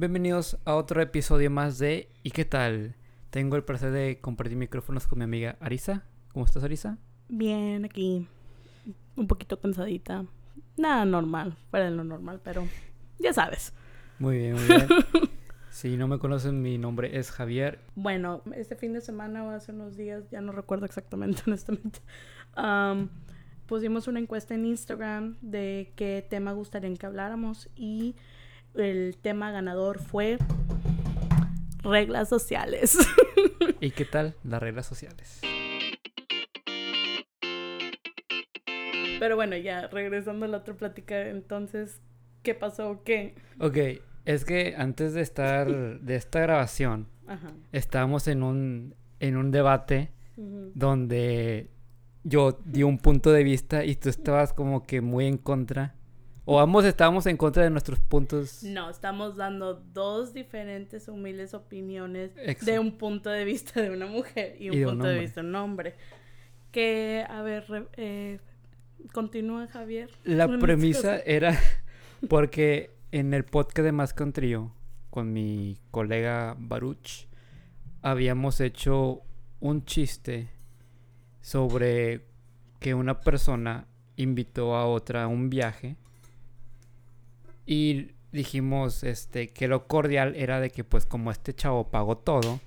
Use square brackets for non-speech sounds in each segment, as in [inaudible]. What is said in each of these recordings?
Bienvenidos a otro episodio más de ¿Y qué tal? Tengo el placer de compartir micrófonos con mi amiga Arisa. ¿Cómo estás, Arisa? Bien, aquí. Un poquito cansadita. Nada normal, fuera de lo normal, pero ya sabes. Muy bien, muy bien. [laughs] si no me conocen, mi nombre es Javier. Bueno, este fin de semana o hace unos días, ya no recuerdo exactamente, [laughs] honestamente, am, pusimos una encuesta en Instagram de qué tema gustarían que habláramos y el tema ganador fue reglas sociales. ¿Y qué tal las reglas sociales? Pero bueno, ya regresando a la otra plática, entonces, ¿qué pasó? ¿Qué? Ok, es que antes de estar, de esta grabación, Ajá. estábamos en un, en un debate donde yo di un punto de vista y tú estabas como que muy en contra. O ambos estábamos en contra de nuestros puntos. No, estamos dando dos diferentes humildes opiniones Exacto. de un punto de vista de una mujer y un Y de un punto de vista de un hombre. Que, a ver, re- eh, continúa Javier. La Con premisa era [laughs] porque en el podcast de Más un Trío con mi colega Baruch habíamos hecho un chiste sobre que una persona invitó a otra a un viaje y dijimos este que lo cordial era de que pues como este chavo pagó todo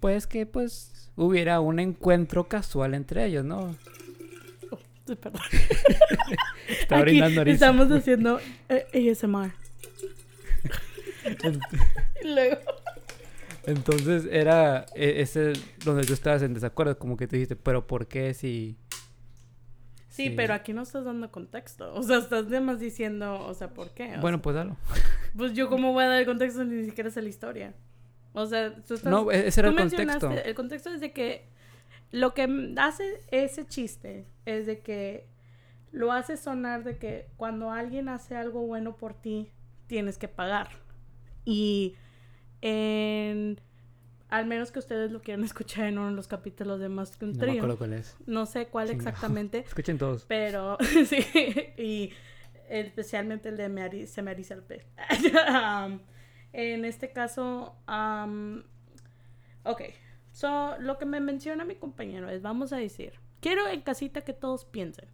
pues que pues hubiera un encuentro casual entre ellos, ¿no? Perdón. [laughs] Está Aquí estamos haciendo eh, ASMR. [laughs] Y luego, Entonces era e- ese donde tú estabas en desacuerdo, como que tú dijiste, pero ¿por qué si... sí, pero aquí no estás dando contexto. O sea, estás además diciendo, o sea, ¿por qué? O Bueno, sea, pues dalo. pues yo cómo voy a dar el contexto ni siquiera sé la historia. O sea, tú estás... No, e- ese era Tú el contexto. El contexto es de que lo que hace ese chiste es de que lo hace sonar de que cuando alguien hace algo bueno por ti, tienes que pagar. Y en... Al menos que ustedes lo quieran [laughs] escuchar en uno de los capítulos de Más que un No Trío. cuál es. No sé cuál exactamente, [laughs] Escuchen todos. pero [laughs] sí, y especialmente el de me ari- se me eriza el pez. Um, en este caso, um, ok, so, lo que me menciona mi compañero es, vamos a decir, quiero en casita que todos piensen,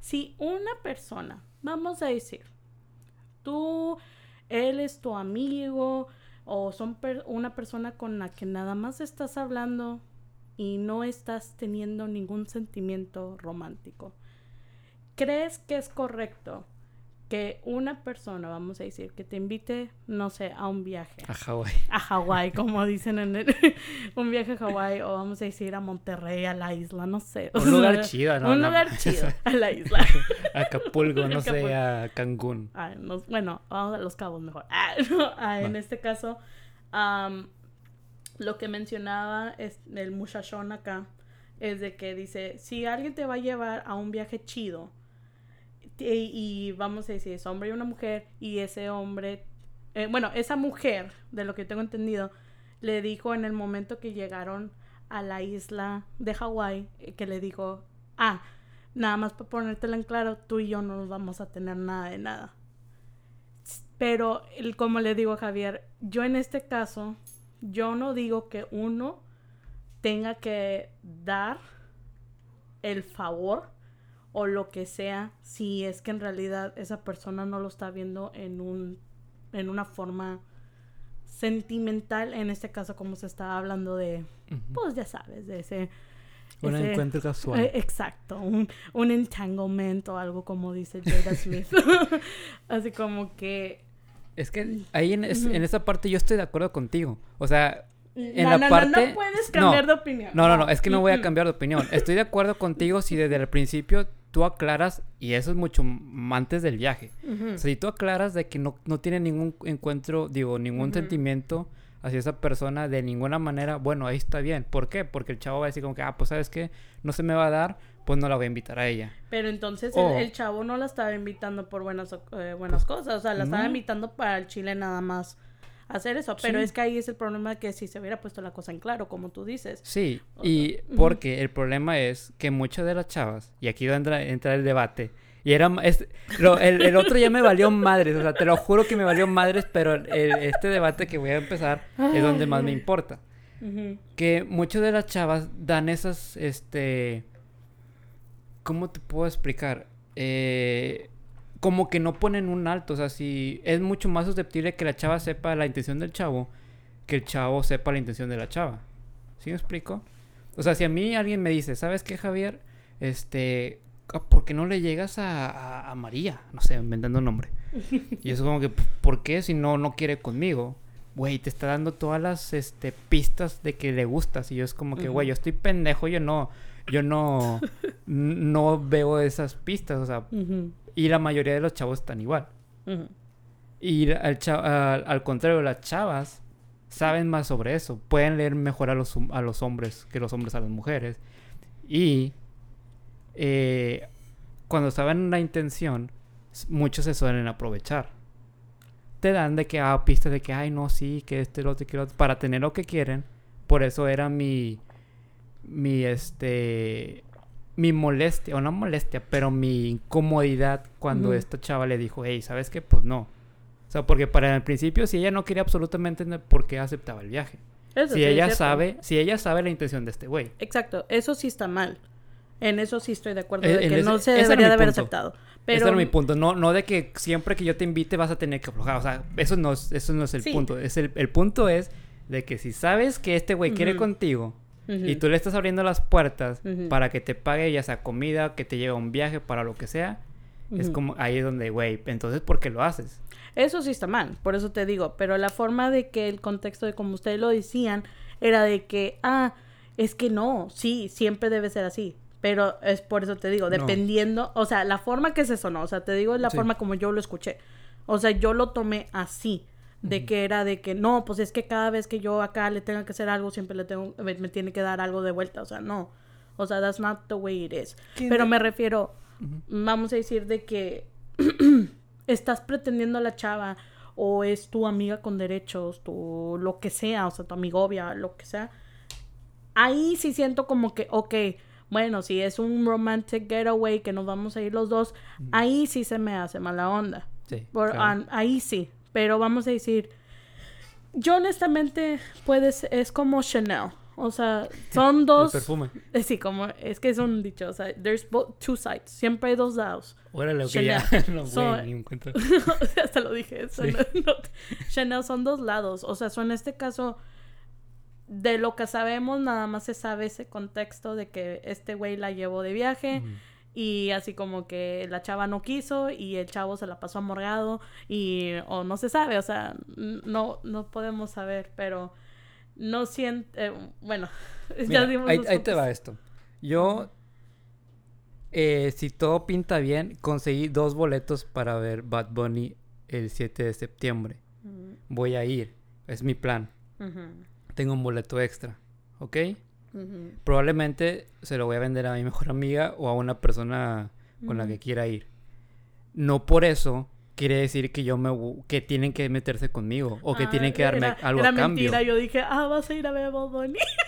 si una persona, vamos a decir, tú, él es tu amigo o son una persona con la que nada más estás hablando y no estás teniendo ningún sentimiento romántico. ¿Crees que es correcto que una persona, vamos a decir, que te invite, no sé, a un viaje? A Hawái. a Hawái, como dicen en el, [laughs] un viaje a Hawái, o vamos a decir a Monterrey, a la isla, no sé. Un [laughs] lugar sea, chido, ¿no? Un No, lugar chido, a la [laughs] isla. Acapulco, no sé, a Cancún. Ay, no- bueno, vamos a los cabos mejor. Ah, no, ah, en este caso, am, lo que mencionaba es el muchachón acá, es de que dice, si alguien te va a llevar a un viaje chido, y, vamos a decir, es hombre y una mujer, y ese hombre, eh, bueno, esa mujer, de lo que tengo entendido, le dijo en el momento que llegaron a la isla de Hawái, eh, que le dijo, ah, nada más para ponértelo en claro, tú y yo no nos vamos a tener nada de nada. Pero, como le digo a Javier, yo en este caso, yo no digo que uno tenga que dar el favor o lo que sea si es que en realidad esa persona no lo está viendo en un en una forma sentimental en este caso como se está hablando de pues ya sabes de ese Un ese- encuentro casual. eh, exacto, un, un entanglement o algo como dice Jada Smith. [laughs] Así como que... Es que ahí en, es- Ujú. en esa parte yo estoy de acuerdo contigo. O sea, En no, la no, parte- no puedes no. cambiar de opinión. no, no, no, es que no voy a cambiar de opinión. Estoy de acuerdo contigo si desde el principio tú aclaras, y eso es mucho antes del viaje. Ujú. O sea, si tú aclaras de que no, no tiene ningún encuentro, digo, ningún sentimiento hacia esa persona de ninguna manera, bueno, ahí está bien. ¿Por qué? Porque el chavo va a decir como que, ah, pues sabes qué, no se me va a dar, pues no la voy a invitar a ella. Pero entonces el, el chavo no la estaba invitando por buenas, eh, buenas cosas, o sea, la estaba invitando para el Chile nada más hacer eso. Pero Sí. es que ahí es el problema que si se hubiera puesto la cosa en claro, como tú dices. Sí, O y porque el problema es que muchas de las chavas, y aquí entra, entra el debate, Y era... es- lo- el, el otro ya me valió madres, o sea, te lo juro que me valió madres, pero el- este debate que voy a empezar es donde más me importa. Que muchas de las chavas dan esas, este... ¿Cómo te puedo explicar? Eh, como que no ponen un alto, o sea, si es mucho más susceptible que la chava sepa la intención del chavo que el chavo sepa la intención de la chava. ¿Sí me explico? O sea, si a mí alguien me dice, ¿sabes qué, Javier? Este, ah, ¿por qué no le llegas a, a- a María? No sé, inventando un nombre. [laughs] Y eso como que, ¿por qué si no, no quiere conmigo? Güey, te está dando todas las este, pistas de que le gustas. Y yo es como que, güey, yo estoy pendejo, yo no, yo no, no veo esas pistas. O sea. Y la mayoría de los chavos están igual. Y al, cha- al, al contrario, las chavas saben más sobre eso. Pueden leer mejor a los, a los hombres que los hombres a las mujeres. Y eh, cuando saben la intención, muchos se suelen aprovechar. Te dan de que, ah, pistas de que, ay, no, sí, que este, lo otro, que lo otro, para tener lo que quieren. Por eso era mi, mi, este, mi molestia, o no molestia, pero mi incomodidad cuando esta chava le dijo, hey, ¿sabes qué? Pues no. O sea, porque para el principio, si ella no quería absolutamente ¿por qué aceptaba el viaje? Eso si sí ella sabe, si ella sabe la intención de este güey. Exacto, eso sí está mal. En eso sí estoy de acuerdo, Eh, de que ese- no se ese debería de haber punto. aceptado. Ese Pero era mi punto. No, no de que siempre que yo te invite vas a tener que aflojar. O sea, eso no es, eso no es el Sí. punto. Es el, el punto es de que si sabes que este güey quiere Ujú. Y tú le estás abriendo las puertas para que te pague ya sea comida, que te lleve a un viaje, para lo que sea, es como ahí es donde, güey, entonces ¿por qué lo haces? Eso sí está mal, por eso te digo, pero la forma de que el contexto de como ustedes lo decían era de que, ah, es que no, sí, siempre debe ser así. Pero es por eso te digo, No. dependiendo, o sea, la forma que se sonó, o sea, te digo es la Sí. forma como yo lo escuché. O sea, yo lo tomé así, de que era de que no, pues es que cada vez que yo acá le tenga que hacer algo, siempre le tengo, me, me tiene que dar algo de vuelta, o sea, no. O sea, that's not the way it is. ¿Quién Pero me refiero, vamos a decir de que [clears throat] estás pretendiendo a la chava o es tu amiga con derechos, tu lo que sea, o sea, tu amigovia, lo que sea. Ahí sí siento como que, ok, bueno, si es un romantic getaway que nos vamos a ir los dos, ahí sí se me hace mala onda. Sí. Por- claro. ahí sí, pero vamos a decir, yo honestamente puedes, es como Chanel. O sea, son El dos. perfume. eh, Sí, como es que es un dicho, o sea, there's both two sides, siempre hay dos lados. Órale, que ya [laughs] no, So- ni un cuento. [laughs] Hasta lo dije. eso Sí. no- no- Chanel son dos lados. O sea, son en este caso, de lo que sabemos, nada más se sabe ese contexto de que este güey la llevó de viaje. Ujú. Y así como que la chava no quiso y el chavo se la pasó amorgado y o no se sabe, o sea, no no podemos saber, pero no siente, bueno, [laughs] Mira, dimos ahí, ahí te va esto. Yo, eh, si todo pinta bien, conseguí dos boletos para ver Bad Bunny el 7 de septiembre. Voy a ir, es mi plan. Tengo un boleto extra, ¿ok? Ujú, Probablemente se lo voy a vender a mi mejor amiga o a una persona con la ujú. que quiera ir. No por eso quiere decir que yo me que tienen que meterse conmigo o que Ah, tienen que darme era- algo era a cambio. mentira, yo dije, ah, vas a ir a ver a. Sí, [laughs]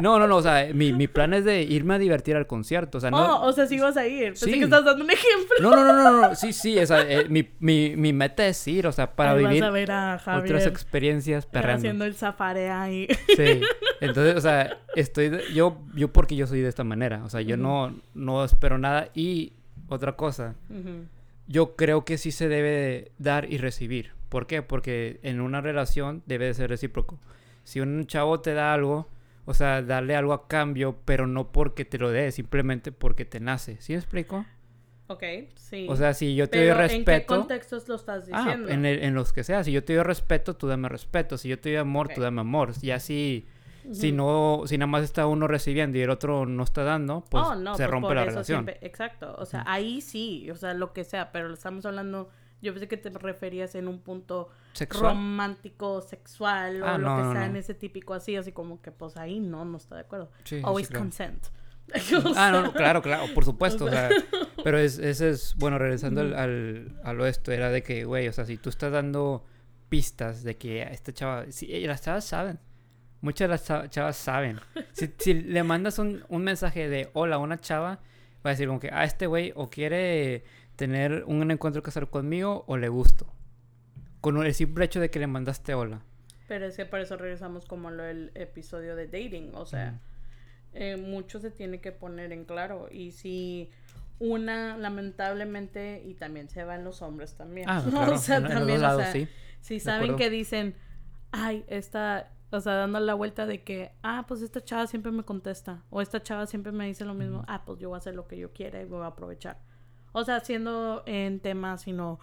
No, no, no, o sea, mi, mi plan es de irme a divertir al concierto, o sea, no Oh, o sea, sí vas a ir. Pensé Sí. que estás dando un ejemplo. No, no, no, no, no, sí, sí, o sea, eh, mi, mi, mi meta es ir, o sea, para Ahí vivir vas a ver a Javier otras experiencias perrando. haciendo el safari ahí. Sí. [laughs] Entonces, o sea, estoy de- yo yo porque yo soy de esta manera, o sea, yo no no espero nada y otra cosa, yo creo que sí se debe dar y recibir. ¿Por qué? Porque en una relación debe de ser recíproco. Si un chavo te da algo, o sea, darle algo a cambio, pero no porque te lo dé, simplemente porque te nace. ¿Sí me explico? Ok, sí. O sea, si yo te Pero doy ¿en qué respeto, contextos lo estás ah, diciendo? en, el- en los que sea, si yo te doy respeto, tú dame respeto, si yo te doy amor, tú Ok. dame amor. Y así si no si nada más está uno recibiendo y el otro no está dando, pues Oh, no, se pues rompe la relación. siempre- exacto. O sea, ahí sí, o sea, lo que sea, pero estamos hablando. Yo pensé que te referías en un punto Sexual. romántico, sexual o Ah, lo que no, sea no. en ese típico así, así como que pues ahí no, no está de acuerdo. Sí, sí, sí, Always claro. consent. [laughs] Ah, no, claro, claro, por supuesto, O sea, [laughs] pero es, ese es, bueno, regresando al, al, al oeste, era de que, güey, o sea, si tú estás dando pistas de que esta chava, sí, y las chavas saben, muchas de las cha- chavas saben, si, si [laughs] le mandas un, un mensaje de hola a una chava, va a decir como que, ah, este güey o quiere tener un encuentro casual conmigo o le gusto. Con el simple hecho de que le mandaste hola. Pero es que por eso regresamos como lo del episodio de dating. O sea, eh, mucho se tiene que poner en claro. Y si una, lamentablemente, y también se va en los hombres también. Ah, [laughs] claro. o sea, también, o sea, si saben que dicen, ay, esta, o sea, dando la vuelta de que, ah, pues esta chava siempre me contesta, o esta chava siempre me dice lo mismo, ah, pues yo voy a hacer lo que yo quiera y voy a aprovechar. O sea, siendo en temas, sino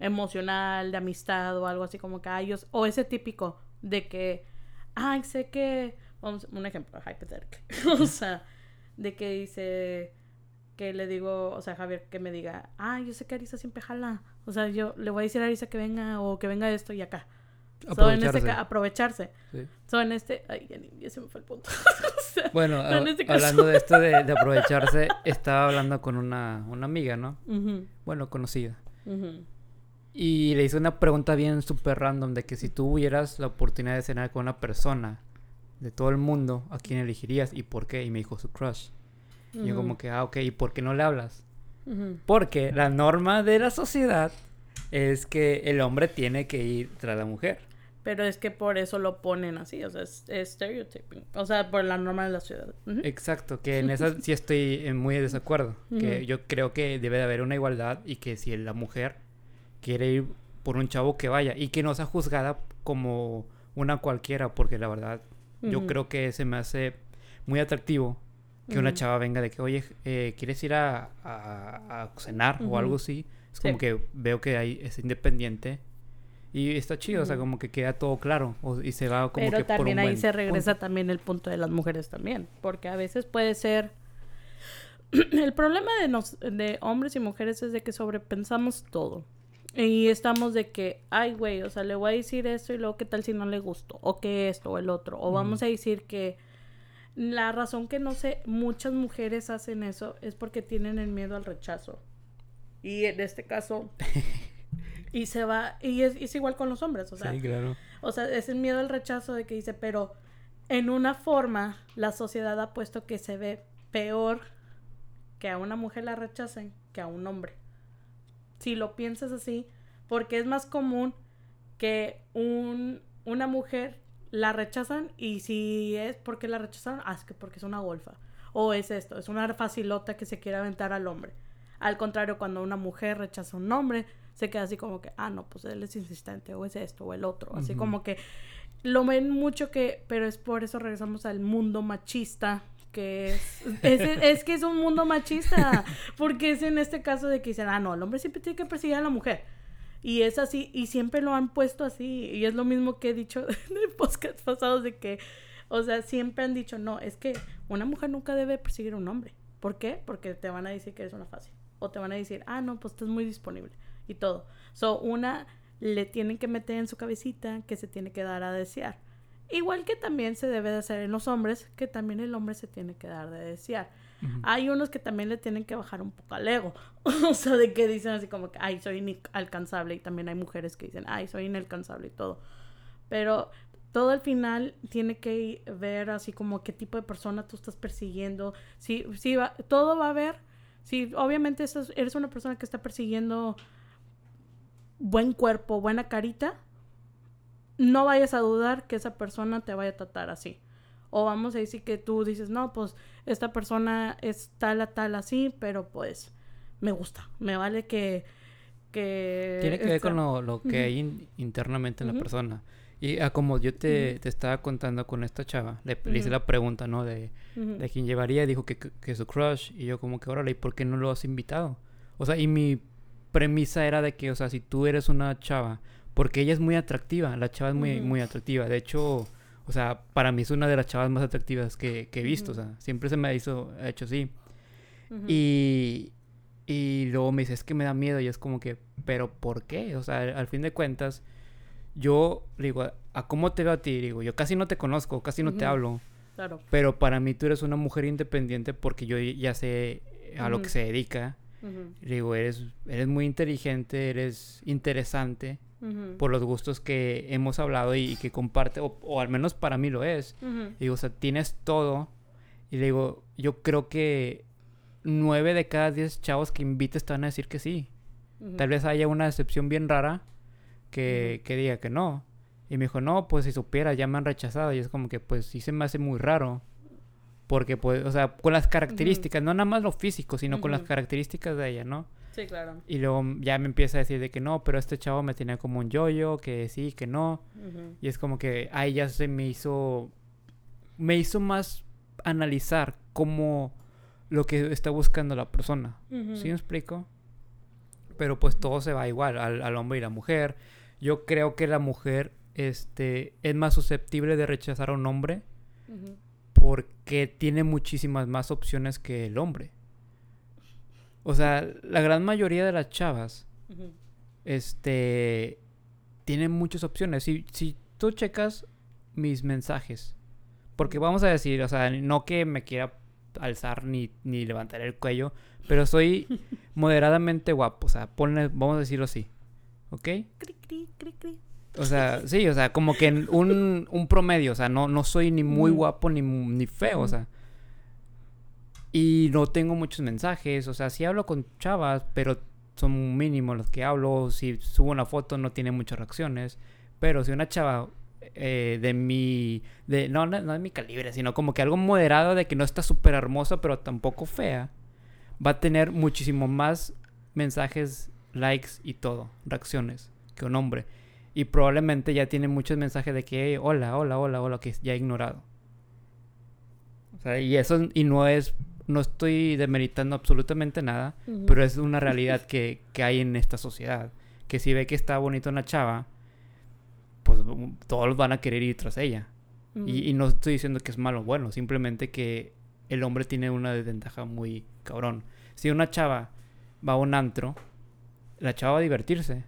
emocional, de amistad o algo así como que, ay, o ese típico de que, ay, sé que, vamos, un ejemplo, hypothetical, [laughs] o sea, de que dice, que le digo, o sea, Javier, que me diga, ay, yo sé que Arisa siempre jala, o sea, yo le voy a decir a Arisa que venga o que venga esto y acá. Aprovecharse. en este aprovecharse. Sí. So, en este... Ay, ya, se me fue el punto. [laughs] bueno, este hablando de esto [laughs] de, aprovecharse, estaba hablando con una, una amiga, ¿no? Bueno, conocida. Y le hice una pregunta bien súper random de que si tú hubieras la oportunidad de cenar con una persona de todo el mundo, ¿a quién elegirías y por qué? Y me dijo su crush. Y yo como que, ah, ok, ¿y por qué no le hablas? Porque la norma de la sociedad es que el hombre tiene que ir tras la mujer. Pero es que por eso lo ponen así, o sea, es, stereotyping. O sea, por la norma de la ciudad. Exacto, que en [laughs] eso sí estoy muy de desacuerdo. Que yo creo que debe de haber una igualdad y que si la mujer quiere ir por un chavo que vaya y que no sea juzgada como una cualquiera, porque la verdad yo creo que se me hace muy atractivo que una chava venga de que, oye, eh, ¿quieres ir a, a, cenar o algo así? Es como que veo que hay, es independiente y está chido, o sea, como que queda todo claro y se va como Pero también ahí se regresa también el punto de las mujeres también, porque a veces puede ser... [clears throat] el problema de, nos, de hombres y mujeres es de que sobrepensamos todo. Y estamos de que, ay, güey, o sea, le voy a decir esto y luego qué tal si no le gustó, o que esto o el otro, o vamos a decir que la razón que no sé, muchas mujeres hacen eso es porque tienen el miedo al rechazo. Y en este caso, [laughs] Y se va, y es, es, igual con los hombres, o sea. Sí, claro. O sea, es el miedo al rechazo de que dice, pero en una forma la sociedad ha puesto que se ve peor que a una mujer la rechacen que a un hombre. Si lo piensas así, porque es más común que un, una mujer la rechazan y si es porque la rechazaron, ah, es que porque es una golfa. O es esto, es una facilota que se quiere aventar al hombre. Al contrario, cuando una mujer rechaza a un hombre, se queda así como que, ah, no, pues él es insistente, o es esto, o el otro. Así como que lo ven mucho que, pero es por eso regresamos al mundo machista, que es, es, que es un mundo machista, porque es en este caso de que dicen, ah, no, el hombre siempre tiene que perseguir a la mujer. Y es así, y siempre lo han puesto así, y es lo mismo que he dicho [laughs] en podcast pasados de que, o sea, siempre han dicho, no, es que una mujer nunca debe perseguir a un hombre. ¿Por qué? Porque te van a decir que eres una fácil. O te van a decir, ah, no, pues estás muy disponible y todo. So, una le tienen que meter en su cabecita que se tiene que dar a desear. Igual que también se debe de hacer en los hombres, que también el hombre se tiene que dar de desear. Hay unos que también le tienen que bajar un poco al ego. [laughs] o sea, de que dicen así como que, ay, soy inalcanzable. Y también hay mujeres que dicen, ay, soy inalcanzable y todo. Pero todo al final tiene que ver así como qué tipo de persona tú estás persiguiendo. Si, si va, todo va a ver. Si obviamente eres una persona que está persiguiendo buen cuerpo, buena carita, no vayas a dudar que esa persona te vaya a tratar así. O vamos a decir que tú dices, no, pues esta persona es tal a tal así, pero pues me gusta. Me vale que... que Tiene que ver con lo, que hay internamente en la persona. Y ah, como yo te, te, estaba contando con esta chava, le, hice la pregunta, ¿no? De, de quién llevaría, dijo que, que, su crush. Y yo como que, órale, ¿y por qué no lo has invitado? O sea, y mi premisa era de que, o sea, si tú eres una chava, porque ella es muy atractiva, la chava es muy, muy atractiva. De hecho, o sea, para mí es una de las chavas más atractivas que, he visto, o sea, siempre se me hizo, ha hecho así. Y, y luego me dice, es que me da miedo y es como que, pero ¿por qué? O sea, al fin de cuentas, yo digo, ¿a cómo te veo a ti? Digo, yo casi no te conozco, casi no te hablo. Claro. Pero para mí tú eres una mujer independiente porque yo ya sé a lo que se dedica digo, eres, eres muy inteligente, eres interesante por los gustos que hemos hablado y, que comparte, o, al menos para mí lo es. Digo, o sea, tienes todo. Y digo, yo creo que nueve de cada diez chavos que invites te van a decir que sí. Tal vez haya una excepción bien rara que, que diga que no. Y me dijo, no, pues si supiera, ya me han rechazado. Y es como que, pues sí se me hace muy raro. Porque, pues, o sea, con las características, no nada más lo físico, sino con las características de ella, ¿no? Sí, claro. Y luego ya me empieza a decir de que no, pero este chavo me tenía como un yoyo, que sí, que no. Y es como que ahí ya se me hizo. Me hizo más analizar cómo lo que está buscando la persona. ¿Sí me explico? Pero pues todo se va igual, al, al hombre y la mujer. Yo creo que la mujer este, es más susceptible de rechazar a un hombre. Porque tiene muchísimas más opciones que el hombre. O sea, la gran mayoría de las chavas este tienen muchas opciones. Si, si tú checas mis mensajes, porque vamos a decir, o sea, no que me quiera alzar ni, ni levantar el cuello, pero soy [laughs] moderadamente guapo, o sea, ponle, vamos a decirlo así, ¿ok? Cri, cri, cri, cri. O sea, sí, o sea, como que en un, un promedio, o sea, no, no soy ni muy guapo ni, ni feo, o sea. Y no tengo muchos mensajes, o sea, sí hablo con chavas, pero son mínimos los que hablo. Si subo una foto no tiene muchas reacciones. Pero si una chava eh, de mi... De, no, no, no de mi calibre, sino como que algo moderado de que no está súper hermosa, pero tampoco fea, va a tener muchísimo más mensajes, likes y todo, reacciones, que un hombre. Y probablemente ya tiene muchos mensajes de que "Hey, hola, hola, hola, hola, que ya he ignorado. O sea, y eso, y no es, no estoy demeritando absolutamente nada, pero es una realidad que, que hay en esta sociedad. Que si ve que está bonita una chava, pues um, todos van a querer ir tras ella. Y, y no estoy diciendo que es malo o bueno, simplemente que el hombre tiene una desventaja muy cabrón. Si una chava va a un antro, la chava va a divertirse.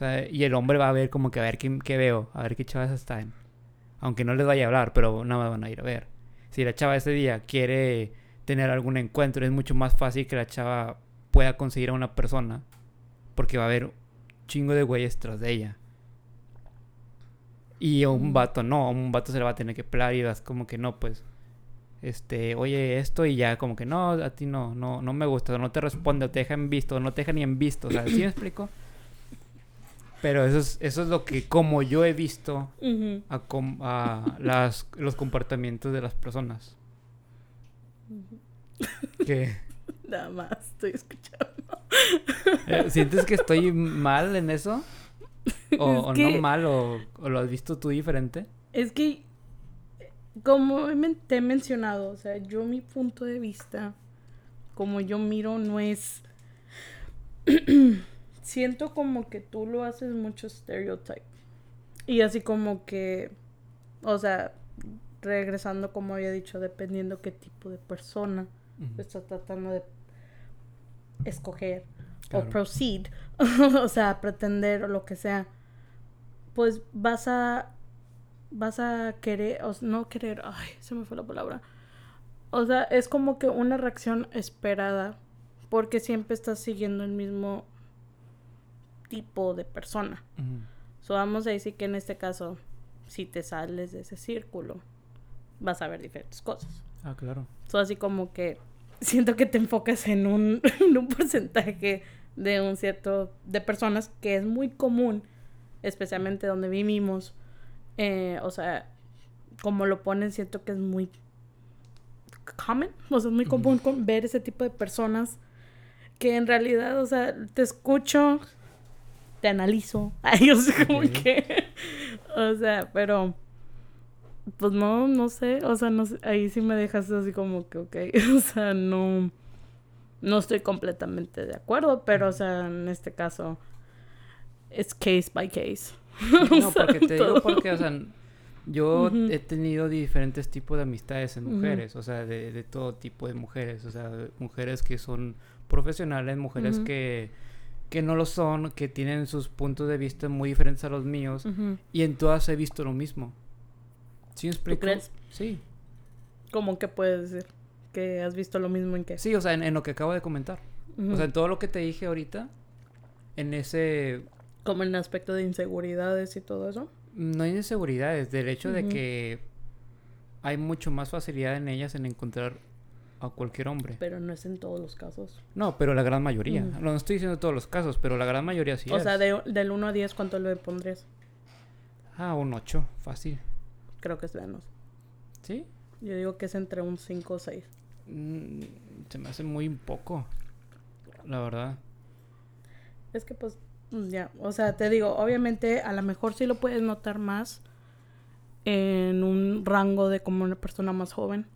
Sea, y el hombre va a ver como que a ver qué, qué veo, a ver qué chavas están. Aunque no les vaya a hablar, pero nada más van a ir a ver. Si la chava ese día quiere tener algún encuentro, es mucho más fácil que la chava pueda conseguir a una persona. Porque va a haber chingo de güeyes tras de ella. Y a un Mm. vato no, a un vato se le va a tener que pelar y vas como que no, pues. Este, oye, esto y ya como que no, a ti no, no, no me gusta, no te responde, o te deja en visto, o no te deja ni en visto, o sea, ¿sí me explico? Pero eso es, eso es lo que como yo he visto a, com- a las, los comportamientos de las personas. que [laughs] Nada más estoy escuchando. eh, ¿Sientes que estoy mal en eso? O, Es o que- no mal, o, o lo has visto tú diferente. Es que, como te he mencionado, o sea, yo mi punto de vista, como yo miro, no es... [clears throat] Siento como que tú lo haces mucho stereotype. Y así como que, o sea, regresando como había dicho, dependiendo qué tipo de persona Ujú. estás tratando de escoger Claro. o proceed, [laughs] o sea, pretender o lo que sea, pues vas a vas a querer, o no querer, ay, se me fue la palabra. O sea, es como que una reacción esperada porque siempre estás siguiendo el mismo tipo de persona. So, vamos a decir que en este caso, si te sales de ese círculo, vas a ver diferentes cosas. Ah, claro. So, así como que siento que te enfocas en un, [laughs] en un porcentaje de un cierto de personas que es muy común, especialmente donde vivimos. Eh, o sea, como lo ponen, siento que es muy common, o sea, es muy común con- ver ese tipo de personas que en realidad, o sea, te escucho, te analizo, [laughs] ay, o sea, como que, o sea, pero pues no, no sé, o sea, no sé, ahí sí me dejas así como que, ok, [laughs] o sea, no, no estoy completamente de acuerdo, pero, o sea, en este caso, es case by case. [laughs] No, porque te digo porque, o sea, yo he tenido diferentes tipos de amistades en mujeres, o sea, de, de todo tipo de mujeres, o sea, mujeres que son profesionales, mujeres que, que no lo son, que tienen sus puntos de vista muy diferentes a los míos, y en todas he visto lo mismo. ¿Sí me explico? crees? Sí, ¿Cómo que puedes decir? Que has visto lo mismo en que... sí, o sea, en, en lo que acabo de comentar. O sea, en todo lo que te dije ahorita, en ese como en el aspecto de inseguridades y todo eso. No hay inseguridades, del hecho de que hay mucho más facilidad en ellas en encontrar a cualquier hombre. Pero no es en todos los casos. No, pero la gran mayoría. No estoy diciendo todos los casos, pero la gran mayoría sí o es. sea, de- del 1 a 10, ¿cuánto le pondrías? Ah, un 8, fácil. Creo que es menos. ¿Sí? Yo digo que es entre un 5 o 6. Mm, se me hace muy poco. La verdad. Es que pues, mm, ya, o sea, te digo, obviamente a lo mejor sí lo puedes notar más en un rango de como una persona más joven,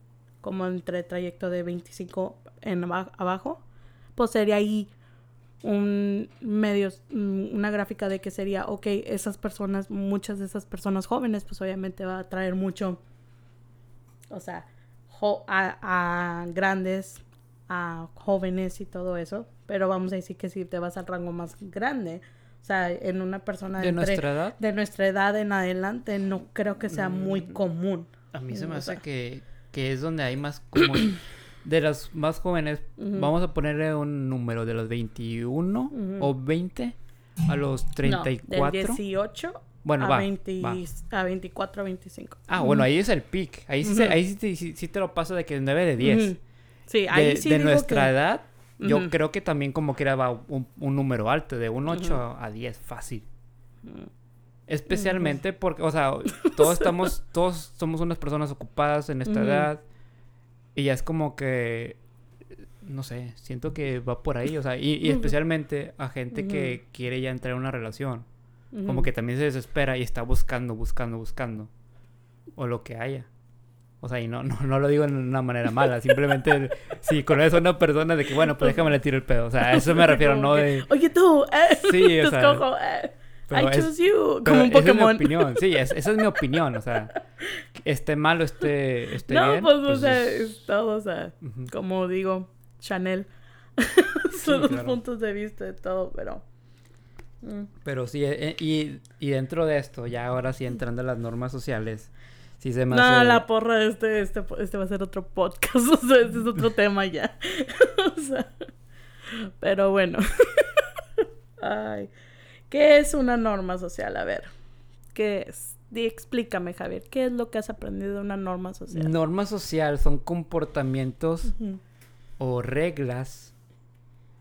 como entre trayecto de 25 en aba- abajo, pues sería ahí un medio, mm, una gráfica de que sería, ok, esas personas, muchas de esas personas jóvenes, pues obviamente va a traer mucho, o sea, jo- a, a grandes, a jóvenes y todo eso, pero vamos a decir que si te vas al rango más grande, o sea, en una persona De entre- nuestra edad, de nuestra edad en adelante, no creo que sea muy Mm. común. a mí se me o hace sea. que, que es donde hay más como... [clears throat] de las más jóvenes, Ujú. vamos a ponerle un número de los 21 Ujú. o 20 a los No, 34. del 18 bueno, a, va, 20 va. a 24 a 25. Ah, bueno, ahí es el peak. Ahí sí, ahí sí, te- sí- sí te lo paso de que 9 de 10. Ujú. Sí, ahí de sí de digo nuestra que- edad, yo creo que también como que era un, un número alto, de un 8 Ujú. a 10, fácil. Especialmente porque, o sea, todos [laughs] estamos, todos somos unas personas ocupadas en esta Ujú. edad. Y ya es como que, no sé, siento que va por ahí, o sea, y, y especialmente a gente que Ujú. quiere ya entrar en una relación. Como Ujú. que también se desespera y está buscando, buscando, buscando. O lo que haya. O sea, y no, no, no lo digo en una manera mala, simplemente [laughs] si conoces a una persona de que, bueno, pues déjame le tiro el pedo. O sea, a eso me refiero, Como no que, de... Oye tú, eh, Sí, [laughs] te o sea, escojo, eh, pero I es- choose you, como un esa es mi Pokémon. opinión, sí, es- esa es mi [laughs] opinión, o sea, esté mal o esté, esté no, bien. pues, o pues, sea, es- todo, o sea, ujú. como digo, Chanel. [laughs] Son los claro. puntos de vista de todo, pero... mm. Pero sí, eh, y, y dentro de esto, ya ahora sí entrando a las normas sociales, sí se me No, hace... la porra, este, este, este va a ser otro podcast, [laughs] o sea, este es otro tema ya. o sea, pero bueno. Ay, ¿qué es una norma social? A ver, ¿qué es? Explícame, Javier, ¿qué es lo que has aprendido de una norma social? Norma social son comportamientos o reglas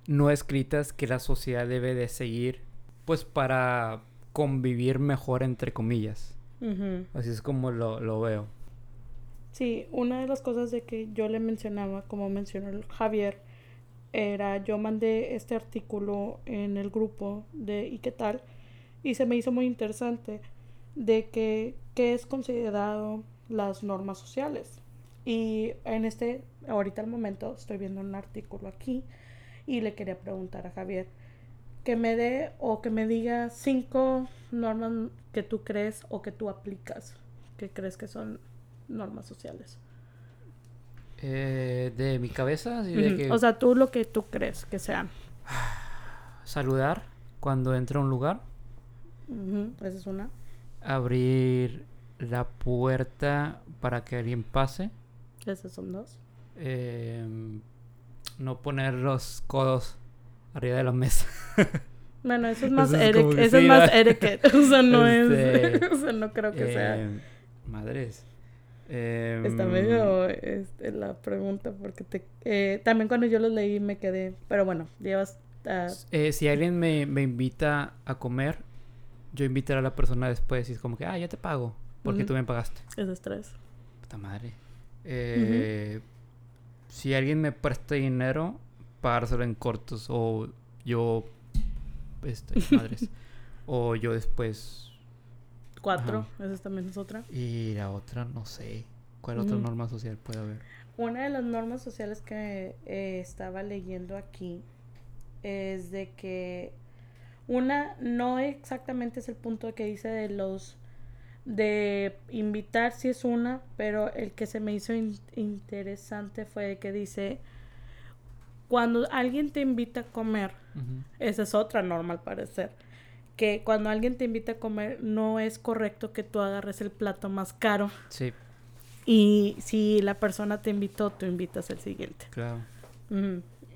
no escritas que la sociedad debe de seguir, pues para convivir mejor, entre comillas. Así es como lo, lo veo. Sí, una de las cosas de que yo le mencionaba, como mencionó Javier, era yo mandé este artículo en el grupo de ¿y qué tal? Y se me hizo muy interesante de que qué es considerado las normas sociales. Y en este, ahorita al momento, estoy viendo un artículo aquí y le quería preguntar a Javier que me dé o que me diga cinco normas que tú crees o que tú aplicas, que crees que son normas sociales. Eh, de mi cabeza, así de Ujú. que O sea, tú lo que tú crees que sean. saludar cuando entra a un lugar, Ujú, Esa es una. abrir la puerta para que alguien pase, Esas son dos. em, no poner los codos arriba de la mesa. [laughs] Bueno, eso es más Eso es que Eso es más etiquette. [laughs] O sea, no Este, es. [laughs] O sea, no creo que sea. Em, madres. Está Em, medio este, la pregunta porque te, eh, también cuando yo los leí me quedé. Pero bueno, llevas. ah, eh, si alguien me, me invita a comer, yo invitaré a la persona después y es como que, ah, ya te pago, porque tú me pagaste. esos tres. Puta madre. Eh, Si alguien me presta dinero, pagárselo en cortos o yo, este, [laughs] madres, o yo después. Cuatro. Esa también es otra. Y la otra, no sé. ¿Cuál otra Ujú. norma social puede haber? Una de las normas sociales que eh, estaba leyendo aquí es de que una no exactamente es el punto que dice de los de invitar si es una, pero el que se me hizo in- interesante fue que dice cuando alguien te invita a comer, esa es otra norma al parecer, que cuando alguien te invita a comer no es correcto que tú agarres el plato más caro Sí, y si la persona te invitó, tú invitas el siguiente. claro.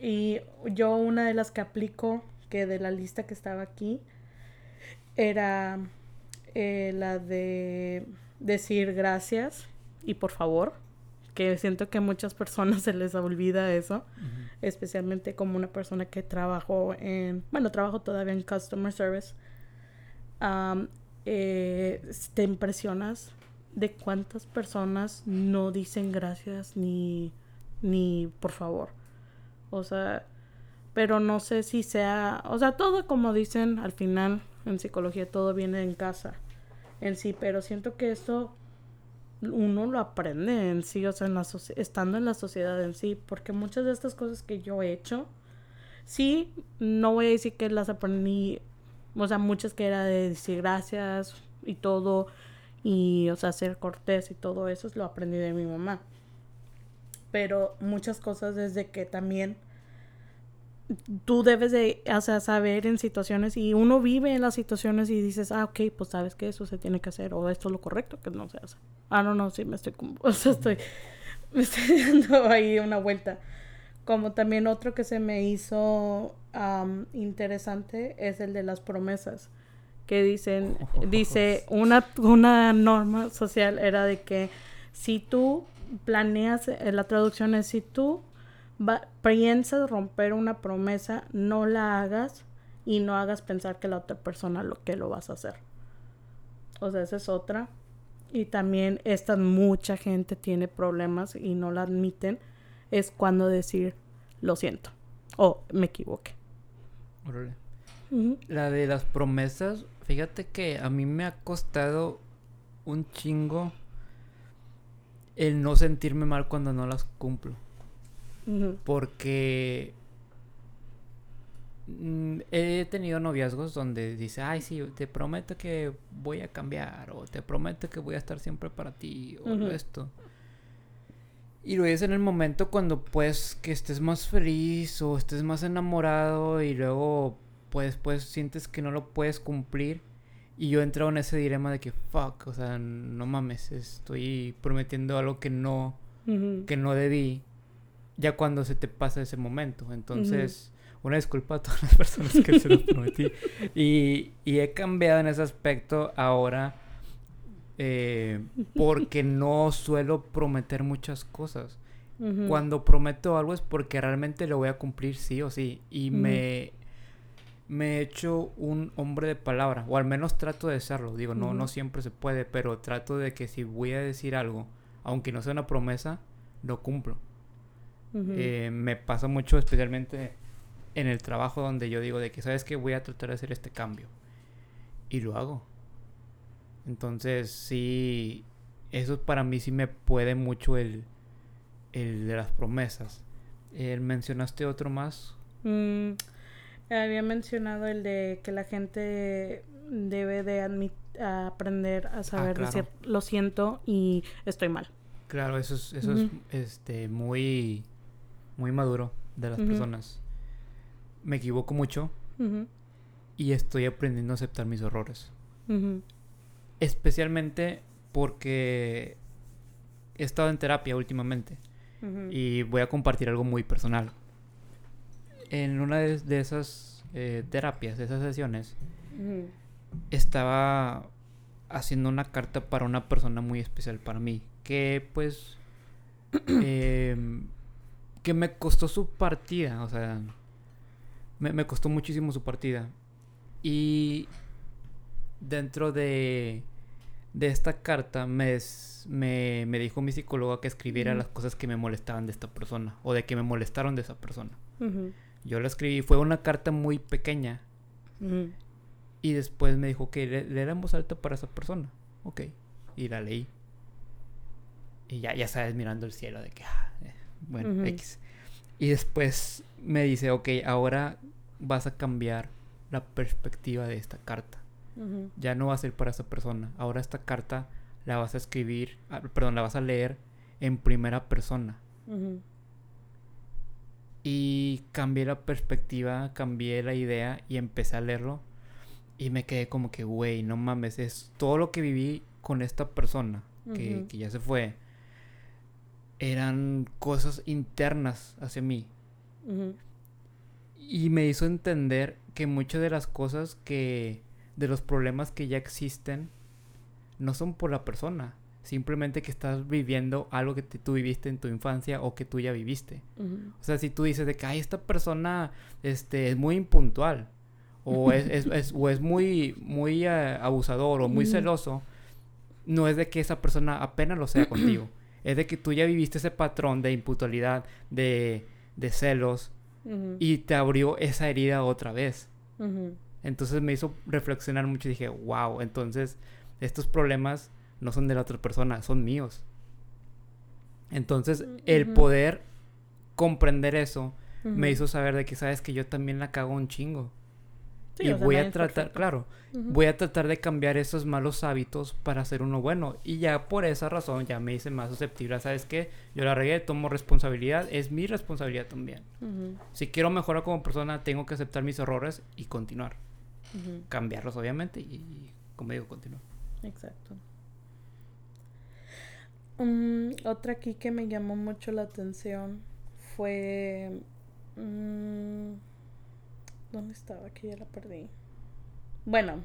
Y yo una de las que aplico, que de la lista que estaba aquí, era eh, la de decir gracias y por favor, que siento que a muchas personas [laughs] se les olvida eso, especialmente como una persona que trabajó en, bueno, trabajo todavía en customer service. Eh, te impresionas de cuántas personas no dicen gracias ni, ni por favor. O sea, pero no sé si sea, o sea, todo como dicen al final en psicología, todo viene en casa en sí, pero siento que eso uno lo aprende en sí, o sea, en estando en la sociedad en sí, porque muchas de estas cosas que yo he hecho, sí, no voy a decir que las aprendí, o sea, muchas que era de decir gracias y todo, y, o sea, ser cortés y todo eso, lo aprendí de mi mamá. Pero muchas cosas desde que también tú debes de, o sea, saber en situaciones y uno vive en las situaciones y dices, ah, ok, pues sabes que eso se tiene que hacer o esto es lo correcto que no se hace. Ah, no, no, sí, me estoy, [laughs] o sea, estoy, me estoy [laughs] dando ahí una vuelta. Como también otro que se me hizo interesante es el de las promesas, que dicen, [laughs] dice, una, una norma social era de que si tú planeas, eh, la traducción es si tú piensas romper una promesa, no la hagas y no hagas pensar que la otra persona lo que lo vas a hacer. O sea, esa es otra. Y también esta mucha gente tiene problemas y no la admiten. Es cuando decir lo siento o me equivoqué. La de las promesas, fíjate que a mí me ha costado un chingo el no sentirme mal cuando no las cumplo. Porque mm, he tenido noviazgos donde dice, ay, sí, te prometo que voy a cambiar, o te prometo que voy a estar siempre para ti, o esto. Y lo dices en el momento cuando, pues, que estés más feliz o estés más enamorado y luego, pues, pues, sientes que no lo puedes cumplir. Y yo he entrado en ese dilema de que, fuck, o sea, no mames, estoy prometiendo algo que no, que no debí ya cuando se te pasa ese momento. Entonces, una disculpa a todas las personas que se lo [laughs] prometí. Y, y he cambiado en ese aspecto ahora eh, porque no suelo prometer muchas cosas. Cuando prometo algo es porque realmente lo voy a cumplir sí o sí. Y me, me he hecho un hombre de palabra, o al menos trato de serlo. Digo, no, no siempre se puede, pero trato de que si voy a decir algo, aunque no sea una promesa, lo cumplo. Eh, me pasa mucho, especialmente en el trabajo donde yo digo de que, ¿sabes que Voy a tratar de hacer este cambio. Y lo hago. Entonces, sí, eso para mí sí me puede mucho el, el de las promesas. Eh, ¿Mencionaste otro más? Mm, había mencionado el de que la gente debe de aprender a saber ah, decir lo siento y estoy mal. Claro, eso es, eso es este, muy muy maduro de las personas. Me equivoco mucho y estoy aprendiendo a aceptar mis errores. Especialmente porque he estado en terapia últimamente y voy a compartir algo muy personal. En una de, esas eh, terapias, de esas sesiones, estaba haciendo una carta para una persona muy especial para mí, que pues [coughs] eh, que me costó su partida, o sea, me, costó muchísimo su partida. Y dentro de, de esta carta me, me, dijo mi psicóloga que escribiera las cosas que me molestaban de esta persona o de que me molestaron de esa persona. Yo la escribí, fue una carta muy pequeña. Y después me dijo que le, le en voz alta para esa persona. Ok. Y la leí. Y ya, ya sabes, mirando el cielo de que... Ah, eh, bueno, X. Y después me dice, ok, ahora vas a cambiar la perspectiva de esta carta. Ya no va a ser para esa persona. Ahora esta carta la vas a escribir, ah, perdón, la vas a leer en primera persona. Y cambié la perspectiva, cambié la idea y empecé a leerlo. Y me quedé como que, güey, no mames, es todo lo que viví con esta persona que, que ya se fue eran cosas internas hacia mí. Y me hizo entender que muchas de las cosas que, de los problemas que ya existen, no son por la persona, simplemente que estás viviendo algo que te- tú viviste en tu infancia o que tú ya viviste. Ujú. O sea, si tú dices de que, ay, esta persona este, es muy impuntual, o [laughs] es, es- es- o es muy, muy eh, abusador, o muy celoso, no es de que esa persona apenas lo sea [clears throat] contigo. Es de que tú ya viviste ese patrón de impuntualidad, de, de celos, y te abrió esa herida otra vez. Ujú. Entonces me hizo reflexionar mucho y dije, wow, entonces estos problemas no son de la otra persona, son míos. Entonces el Ujú. poder comprender eso me hizo saber de que sabes que yo también la cago un chingo. Sí, y voy a tratar, claro, voy a tratar de cambiar esos malos hábitos para hacer uno bueno. Y ya por esa razón ya me hice más susceptible. ¿Sabes qué? Yo la regué, tomo responsabilidad, es mi responsabilidad también. Si quiero mejorar como persona, tengo que aceptar mis errores y continuar. Cambiarlos, obviamente, y, y, como digo, continuar. Exacto. Mm, otra aquí que me llamó mucho la atención fue... mm, ¿Dónde estaba? Que ya la perdí. Bueno.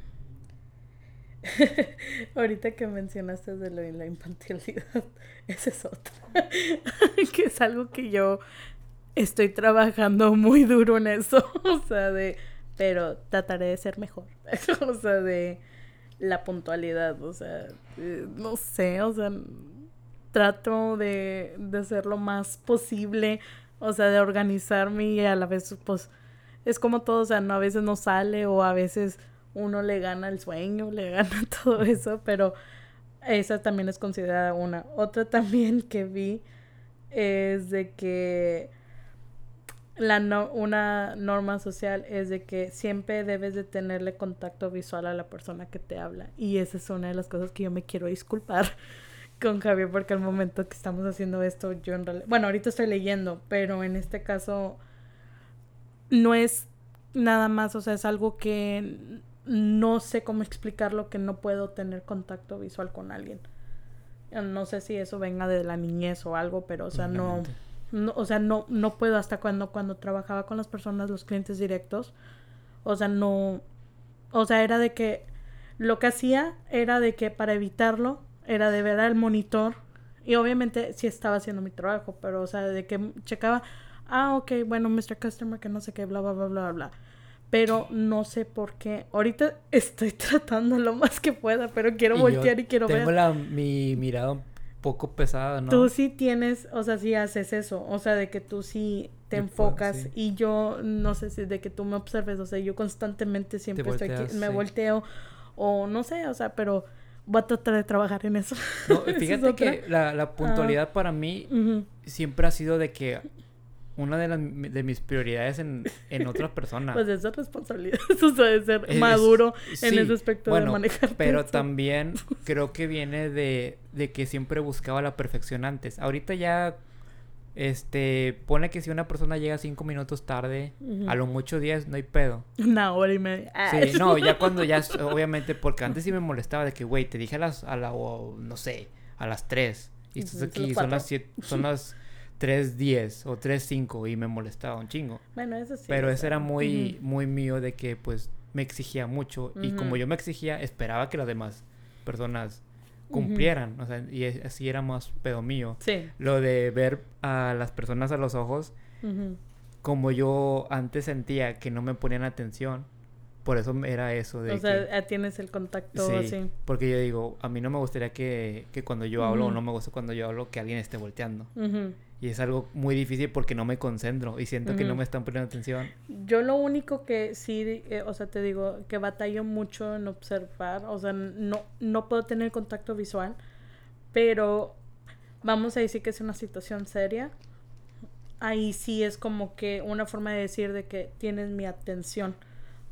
[laughs] Ahorita que mencionaste de lo de la infantilidad, [laughs] esa es otra. [laughs] que es algo que yo estoy trabajando muy duro en eso. o sea, de... Pero trataré de ser mejor. [laughs] o sea, de la puntualidad, o sea, eh, no sé, o sea, trato de, de hacer lo más posible, o sea, de organizarme y a la vez, pues, es como todo, o sea, no, a veces no sale o a veces uno le gana el sueño, le [laughs] gana todo eso, pero esa también es considerada una. Otra también que vi es de que la no, una norma social es de que siempre debes de tenerle contacto visual a la persona que te habla. Y esa es una de las cosas que yo me quiero disculpar [laughs] con Javier porque al momento que estamos haciendo esto yo en realidad... Bueno, ahorita estoy leyendo, pero en este caso no es nada más, o sea, es algo que no sé cómo explicarlo, que no puedo tener contacto visual con alguien. No sé si eso venga de la niñez o algo, pero o sea, no. No, o sea, no, no puedo hasta cuando, cuando trabajaba con las personas, los clientes directos. O sea, no. O sea, era de que lo que hacía era de que para evitarlo, era de ver al monitor. Y obviamente sí estaba haciendo mi trabajo, pero o sea, de que checaba, ah, ok, bueno, Mr. Customer, que no sé qué, bla, bla, bla, bla, bla. Pero no sé por qué. Ahorita [laughs] estoy [laughs] tratando lo más que pueda, pero quiero Y voltear y quiero tengo ver. mi mirada poco pesada, ¿no? Tú sí tienes, o sea, sí haces eso, o sea, de que tú sí te Yo puedo, enfocas sí. y yo no sé si de que tú me observes, o sea, yo constantemente siempre estoy aquí, me sí. volteo o no sé, o sea, pero voy a tratar de trabajar en eso. No, [laughs] es fíjate que la, la puntualidad para mí siempre ha sido de que una de, las, de mis prioridades en, en otras [laughs] personas. Pues esa responsabilidad, o sea, de ser Es- maduro en ese aspecto bueno, de manejar. Pero eso. también [laughs] creo que viene de, de que siempre buscaba la perfección antes. Ahorita ya, este, pone que si una persona llega cinco minutos tarde, a lo mucho diez, no hay pedo. Una hora y media. Sí, no, ya [laughs] cuando ya, obviamente, porque antes sí me molestaba de que, güey, te dije a las, a la, o, no sé, a las tres. Y estás aquí, son las siete, son las tres diez o tres cinco y me molestaba un chingo. Bueno, eso sí. Pero o ese sea, era muy, muy mío de que pues me exigía mucho y como yo me exigía, esperaba que las demás personas cumplieran, o sea, y así era más pedo mío. Sí. Lo de ver a las personas a los ojos, como yo antes sentía que no me ponían atención, por eso era eso de O sea, que- eh, tienes el contacto Sí, así. porque yo digo, a mí no me gustaría que, que cuando yo hablo, o no me gusta cuando yo hablo, que alguien esté volteando. Y es algo muy difícil porque no me concentro y siento que no me están poniendo atención. Yo lo único que sí, eh, o sea, te digo, que batallo mucho en observar, o sea, no, no puedo tener contacto visual, pero vamos a decir que es una situación seria. Ahí sí es como que una forma de decir de que tienes mi atención.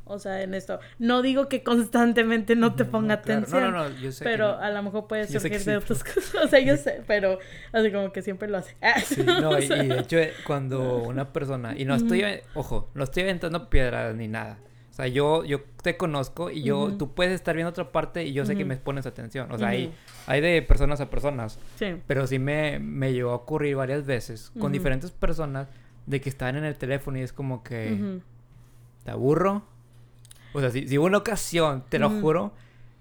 O sea, en esto. No digo que constantemente no te ponga claro. atención. No, no, no, yo sé Pero a lo mejor puede surgir de otras [laughs] cosas. O sea, yo sé, pero así como que siempre lo hace. [laughs] Sí, no, y, de hecho cuando una persona, y no estoy, ojo, no estoy aventando piedras ni nada. O sea, yo, yo te conozco y yo, Ujú. tú puedes estar viendo otra parte y yo sé que me pones atención. O sea, hay, hay de personas a personas. Sí. Pero sí me, me llegó a ocurrir varias veces con diferentes personas de que estaban en el teléfono y es como que te aburro. O sea, si, si hubo una ocasión, te lo juro,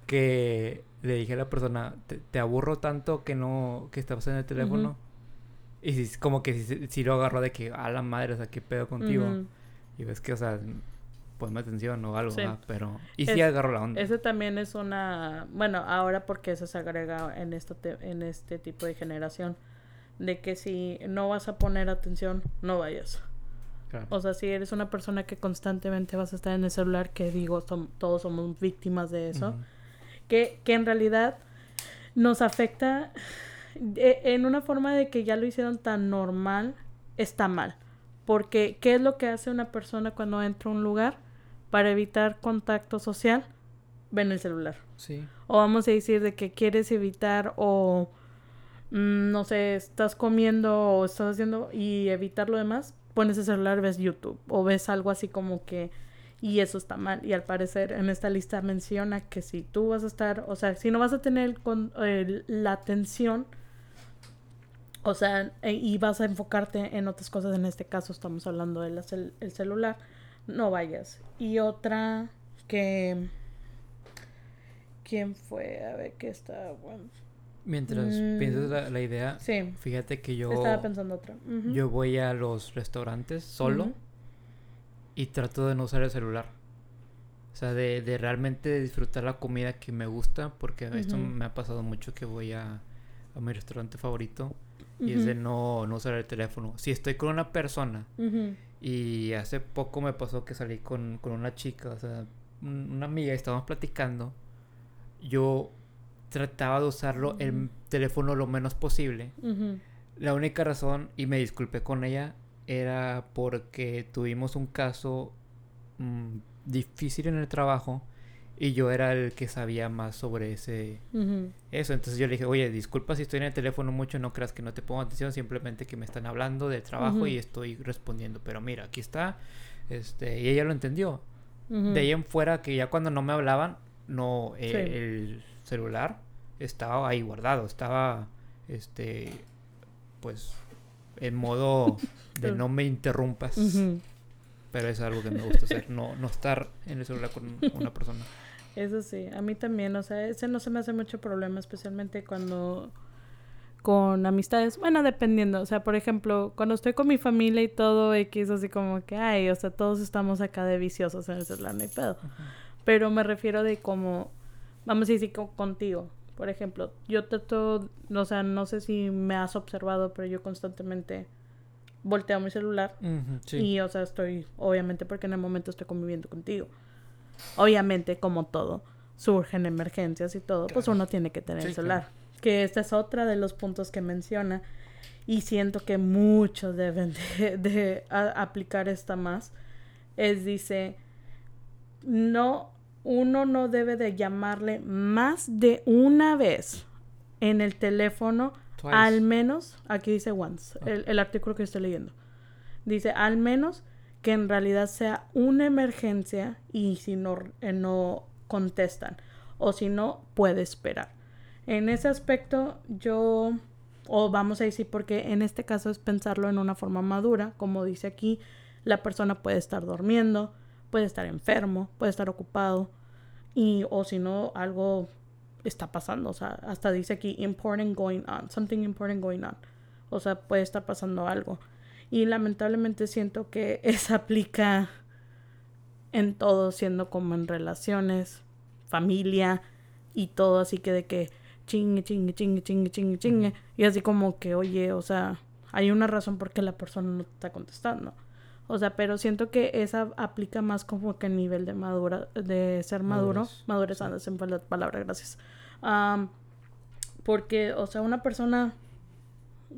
que le dije a la persona, te, aburro tanto que no, que estás en el teléfono. Y si, como que si, si, lo agarró de que, a la madre, o sea, ¿qué pedo contigo? Y ves que, o sea, ponme atención o algo, pero... Y sí agarró la onda. Ese también es una... Bueno, ahora porque eso se agrega en, esto en este tipo de generación. De que si no vas a poner atención, no vayas. O sea, si eres una persona que constantemente vas a estar en el celular, que digo, todos somos víctimas de eso, que, que en realidad nos afecta en una forma de que ya lo hicieron tan normal, está mal. Porque, ¿qué es lo que hace una persona cuando entra a un lugar? Para evitar contacto social, ven el celular. Sí. O vamos a decir de que quieres evitar o, mm, no sé, estás comiendo o estás haciendo y evitar lo demás, pones el celular, ves YouTube o ves algo así como que y eso está mal y al parecer en esta lista menciona que si tú vas a estar, o sea, si no vas a tener con, la atención o sea, e, y vas a enfocarte en otras cosas, en este caso estamos hablando del el celular, no vayas. Y otra que ¿Quién fue? A ver qué está bueno. Mientras mm, piensas la, idea, sí. fíjate que yo... Estaba pensando otra. Yo voy a los restaurantes solo y trato de no usar el celular. O sea, de, de, realmente disfrutar la comida que me gusta, porque esto me ha pasado mucho que voy a, a mi restaurante favorito y es de no, no usar el teléfono. Si estoy con una persona y hace poco me pasó que salí con, con una chica, o sea, una amiga, estábamos platicando, yo trataba de usarlo el teléfono lo menos posible. La única razón, y me disculpé con ella, era porque tuvimos un caso mm, difícil en el trajo y yo era el que sabía más sobre ese eso. Entonces yo le dije, oye, disculpa si estoy en el teléfono mucho, no creas que no te pongo atención, simplemente que me están hablando de trabajo y estoy respondiendo. Pero mira, aquí está. Este, y ella lo entendió. De ahí en fuera, que ya cuando no me hablaban, no, eh, el celular estaba ahí guardado, estaba, este, pues, en modo de no me interrumpas. Pero es algo que me gusta hacer, no, no estar en el celular con una persona. Eso sí, a mí también, o sea, ese no se me hace mucho problema, especialmente cuando con amistades, bueno, dependiendo, o sea, por ejemplo, cuando estoy con mi familia y todo X, así como que, ay, o sea, todos estamos acá de viciosos en el celular, no hay pedo. Pero me refiero de como, vamos a decir, contigo, por ejemplo, yo trato, o sea, no sé si me has observado, pero yo constantemente volteo mi celular y, o sea, estoy, obviamente, porque en el momento estoy conviviendo contigo. Obviamente, como todo, surgen emergencias y todo, pues uno tiene que tener el celular. Que esta es otra de los puntos que menciona y siento que muchos deben de, aplicar esta más. Es, dice, no uno no debe de llamarle más de una vez en el teléfono, al menos, aquí dice once, el, artículo que estoy leyendo. Dice, al menos que en realidad sea una emergencia y si no, eh, no contestan o si no, puede esperar. En ese aspecto yo, o vamos a decir porque en este caso es pensarlo en una forma madura, como dice aquí, la persona puede estar durmiendo, puede estar enfermo, puede estar ocupado, y o si no algo está pasando, o sea, hasta dice aquí important going on, something important going on. O sea, puede estar pasando algo. Y lamentablemente siento que [laughs] eso aplica en todo, siendo como en relaciones, familia y todo, así que de que chingue, chingue, chingue, chingue, chingue, chingue. Y así como que, oye, o sea, hay una razón por qué la persona no te está contestando. O sea, pero siento que esa aplica más como que a nivel de madura, de ser maduro. Madurez, sí. la palabra, gracias. porque, o sea, una persona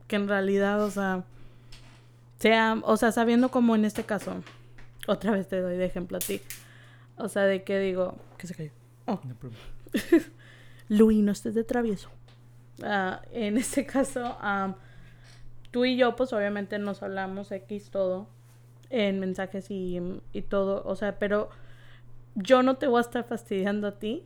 que en realidad, o sea, sea, o sea, sabiendo como en este caso, otra vez te doy de ejemplo a ti. O sea, de que digo, que se cayó. Oh. No [laughs] Luis, no estés de travieso. Ah, en este caso, tú y yo, pues obviamente nos hablamos X todo en mensajes y, y todo, o sea, pero yo no te voy a estar fastidiando a ti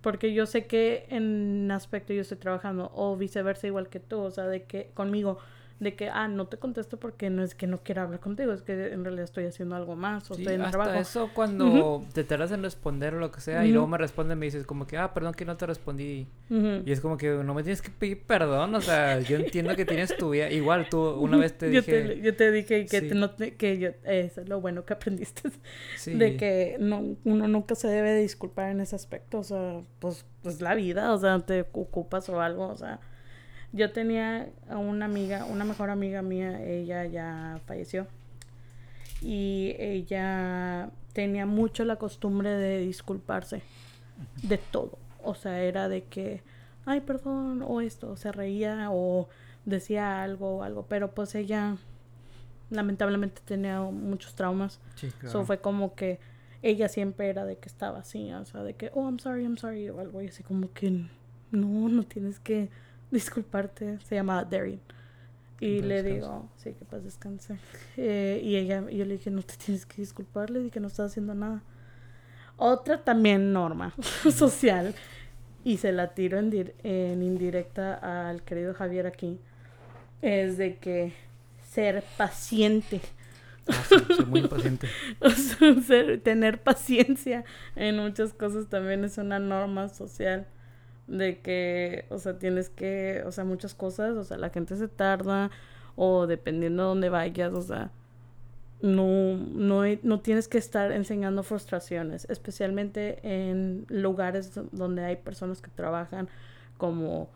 porque yo sé que en aspecto yo estoy trabajando o viceversa igual que tú, o sea, de que conmigo de que, ah, no te contesto porque no es que no quiera hablar contigo, es que en realidad estoy haciendo algo más o Sí, estoy en hasta trabajo. eso cuando te tardas en responder o lo que sea y luego me responden me dices como que, ah, perdón que no te respondí. Y es como que no me tienes que pedir perdón, o sea, yo entiendo que tienes tu vida. Igual tú [laughs] una vez te yo, dije... te, yo te dije que, Sí. te- no te- que yo, eso es lo bueno que aprendiste, Sí. de que no, uno nunca se debe de disculpar en ese aspecto, o sea, pues, pues la vida, o sea, te ocupas o algo, o sea, yo tenía a una amiga, una mejor amiga mía, ella ya falleció, y ella tenía mucho la costumbre de disculparse de todo, o sea, era de que, ay, perdón, o esto, se reía o decía algo o algo, pero pues ella lamentablemente tenía muchos traumas. Sí, So claro. fue como que ella siempre era de que estaba así, o sea, de que, oh, I'm sorry, I'm sorry, o algo, y así como que, no, no tienes que disculparte. Se llamaba Darien. Y le descanse. digo, sí, que paz descanse. Eh, y ella, yo le dije, no te tienes que disculpar, le dije que no estás haciendo nada. Otra también norma [laughs] social, y se la tiro en, dir- en indirecta al querido Javier aquí, es de que ser paciente. Ah, sí, soy muy impaciente. [laughs] O sea, ser- tener paciencia en muchas cosas también es una norma social de que, o sea, tienes que, o sea, muchas cosas, o sea, la gente se tarda o dependiendo de dónde vayas, o sea, no, no, no tienes que estar enseñando frustraciones, especialmente en lugares do- donde hay personas que trabajan como,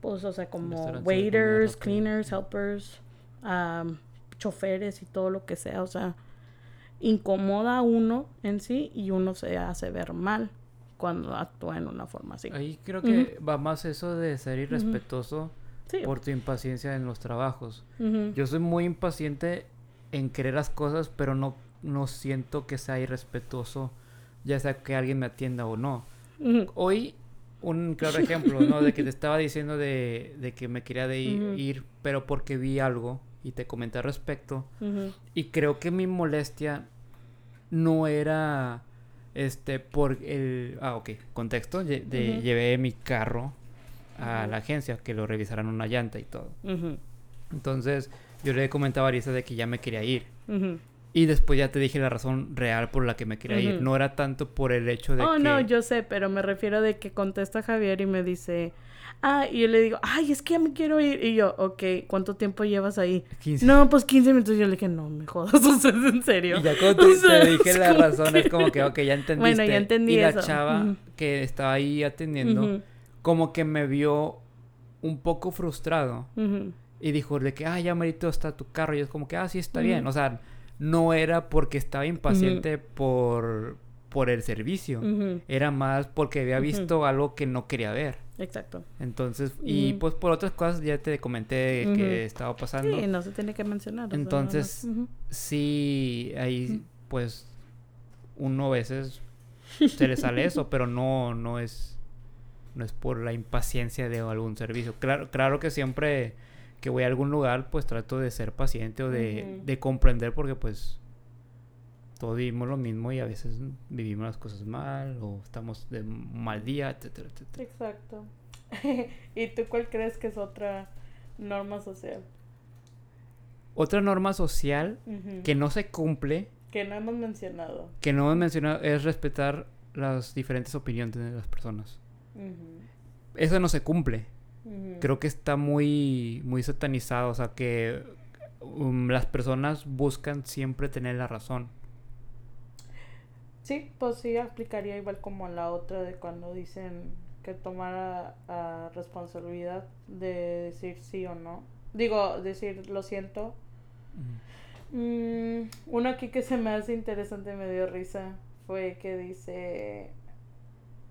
pues, o sea, como waiters, cleaners, helpers, um, choferes y todo lo que sea, o sea, incomoda a uno en sí y uno se hace ver mal cuando actúa en una forma así. Ahí creo que va más eso de ser irrespetuoso Sí. por tu impaciencia en los trabajos. Ujú. Yo soy muy impaciente en querer las cosas, pero no, no siento que sea irrespetuoso, ya sea que alguien me atienda o no. Hoy, un claro ejemplo, ¿no? De que te estaba diciendo de, de que me quería de ir, ir, pero porque vi algo y te comenté al respecto. Y creo que mi molestia no era este por el ah ok contexto de llevé mi carro a la agencia que lo revisaran una llanta y todo. Entonces yo le comentaba a Arisa de que ya me quería ir. Y después ya te dije la razón real por la que me quería ir. No era tanto por el hecho de Oh, que no, yo sé, pero me refiero de que contesta Javier y me dice, ah, y yo le digo, ay, es que ya me quiero ir. Y yo, ok, ¿cuánto tiempo llevas ahí? 15 No, pues 15 minutos. Yo le dije, no, me jodas, [laughs] o sea, es en serio. Y ya cuando [laughs] O te, sea, te dije la razón, es como que, ok, ya entendiste. Bueno, ya entendí Y la chava que estaba ahí atendiendo, como que me vio un poco frustrado. Y dijo de que, ah, ya merito está tu carro. Y es como que, ah, sí, está bien. O sea, no era porque estaba impaciente por, por el servicio. Era más porque había visto algo que no quería ver. Exacto. Entonces, y pues por otras cosas ya te comenté que estaba pasando. Sí, no se tiene que mencionar. Entonces. Sí, ahí pues uno a veces [laughs] se le sale eso, pero no, no es no es por la impaciencia de algún servicio. Claro, claro que siempre que voy a algún lugar, pues trato de ser paciente o de, de comprender porque pues todos vivimos lo mismo y a veces vivimos las cosas mal o estamos de mal día, etcétera, etcétera. Exacto. [laughs] ¿Y tú cuál crees que es otra norma social? Otra norma social que no se cumple, Que no hemos mencionado. que no hemos mencionado, es respetar las diferentes opiniones de las personas. Eso no se cumple. Creo que está muy, muy satanizado. O sea, que um, las personas buscan siempre tener la razón. Sí, pues sí, aplicaría igual como la otra de cuando dicen que tomara ah, responsabilidad de decir sí o no. Digo, decir lo siento. Mm, uno aquí que se me hace interesante, me dio risa, fue que dice...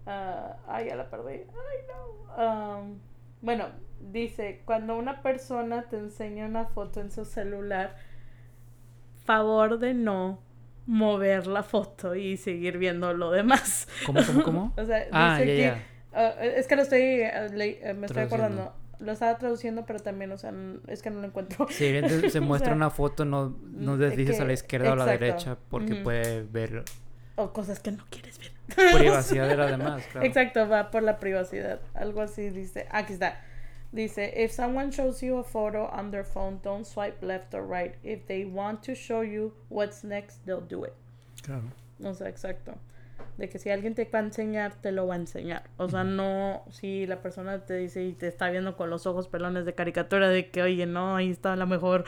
ah, ay, ya la perdí. Ay, no. Am, bueno, dice, cuando una persona te enseña una foto en su celular, favor de no mover la foto y seguir viendo lo demás. ¿Cómo, cómo, [laughs] cómo? O sea, ah, dice ya, que... ah, es que lo estoy... le- eh, me estoy acordando. Lo estaba traduciendo, pero también, o sea, es que no lo encuentro. Si se [laughs] O muestra sea, una foto, no, no deslices que- a la izquierda o a la derecha porque puede ver O cosas que no quieres ver. privacidad [laughs] de las demás. Claro. Exacto, va por la privacidad. Algo así dice. Aquí está. Dice, if someone shows you a photo on their phone, don't swipe left or right. If they want to show you what's next, they'll do it. Claro. O sea, exacto. De que si alguien te va a enseñar, te lo va a enseñar. O sea, no si la persona te dice y te está viendo con los ojos pelones de caricatura de que, oye, no, ahí está a lo mejor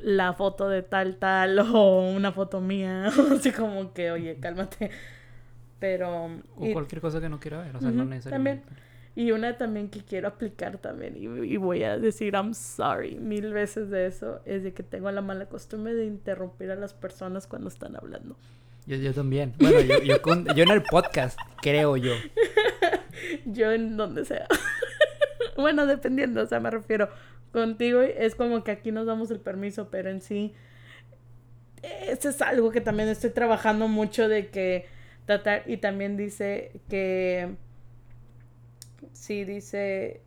la foto de tal, tal, [laughs] o una foto mía. [laughs] Así como que, oye, cálmate. Pero... O y- cualquier cosa que no quiera ver, o sea, no Ujú, necesariamente. Y una también que quiero aplicar también, y, y voy a decir I'm sorry mil veces de eso, es de que tengo la mala costumbre de interrumpir a las personas cuando están hablando. Yo, yo también. Bueno, yo, yo, con- yo en el podcast, creo yo. [laughs] Yo en donde sea. [laughs] bueno, dependiendo, o sea, me refiero. Contigo es como que aquí nos damos el permiso, pero en sí, eso es algo que también estoy trabajando mucho de que tratar, y también dice que, sí, dice,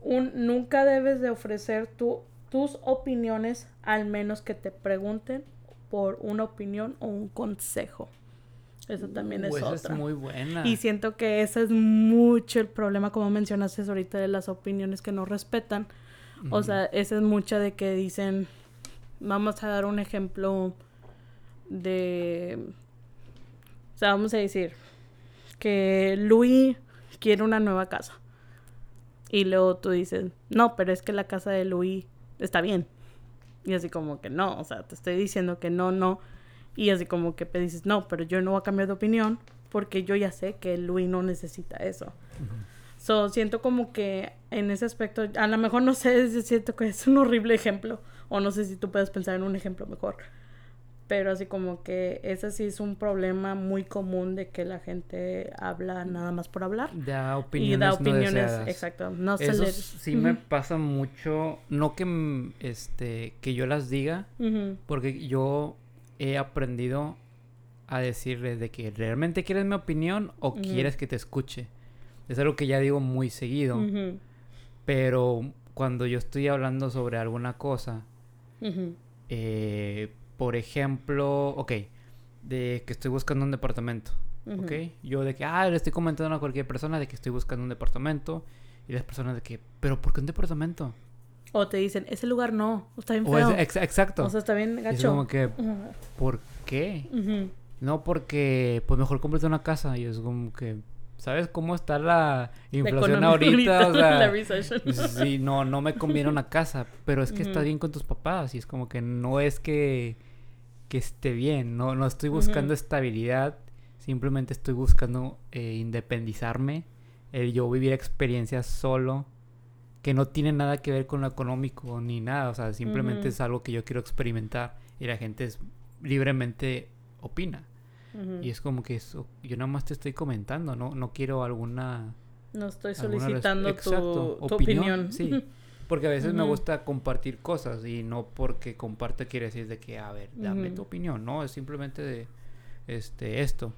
un, nunca debes de ofrecer tu, tus opiniones al menos que te pregunten por una opinión o un consejo. Eso también es Uh, esa otra. es muy buena. Y siento que ese es mucho el problema, como mencionaste ahorita, de las opiniones que no respetan. O sea, esa es mucha de que dicen, vamos a dar un ejemplo de, o sea, vamos a decir que Luis quiere una nueva casa. Y luego tú dices, no, pero es que la casa de Luis está bien. Y así como que no, o sea, te estoy diciendo que no, no. Y así como que te dices, no, pero yo no voy a cambiar de opinión porque yo ya sé que Luis no necesita eso. So, siento como que en ese aspecto, a lo mejor no sé si siento que es un horrible ejemplo, o no sé si tú puedes pensar en un ejemplo mejor, pero así como que ese sí es un problema muy común de que la gente habla nada más por hablar. Da y opiniones, da no opiniones, deseadas. exacto, no se Eso le... sí me pasa mucho, no que mm, este que yo las diga, porque yo he aprendido a decirles de que realmente quieres mi opinión o quieres que te escuche. Es algo que ya digo muy seguido, pero cuando yo estoy hablando sobre alguna cosa, eh, por ejemplo, ok, de que estoy buscando un departamento. ¿ok? Yo de que, ah, le estoy comentando a cualquier persona de que estoy buscando un departamento. Y las personas de que, pero ¿por qué un departamento? O te dicen, ese lugar no, está bien O es- feo. ex- exacto. O sea, está bien Y es gacho. como que, ¿por qué? No, porque pues mejor cómprate una casa. Y es como que, ¿sabes cómo está la La inflación economía ahorita? O [laughs] sea, la recession. sí, no, no me conviene una casa. Pero es que estás Ujú. bien con tus papás. Y es como que no es que, que esté bien. No, no estoy buscando estabilidad. Simplemente estoy buscando eh, independizarme. El yo vivir experiencias solo. Que no tiene nada que ver con lo económico ni nada. O sea, simplemente es algo que yo quiero experimentar. Y la gente es, libremente opina. Y es como que eso, yo nada más te estoy comentando, no, no quiero alguna, No estoy alguna solicitando tu, exacto, tu opinión. Sí, [laughs] porque a veces me gusta compartir cosas y no porque comparte quiere decir de que, a ver, dame tu opinión, no, es simplemente de este esto.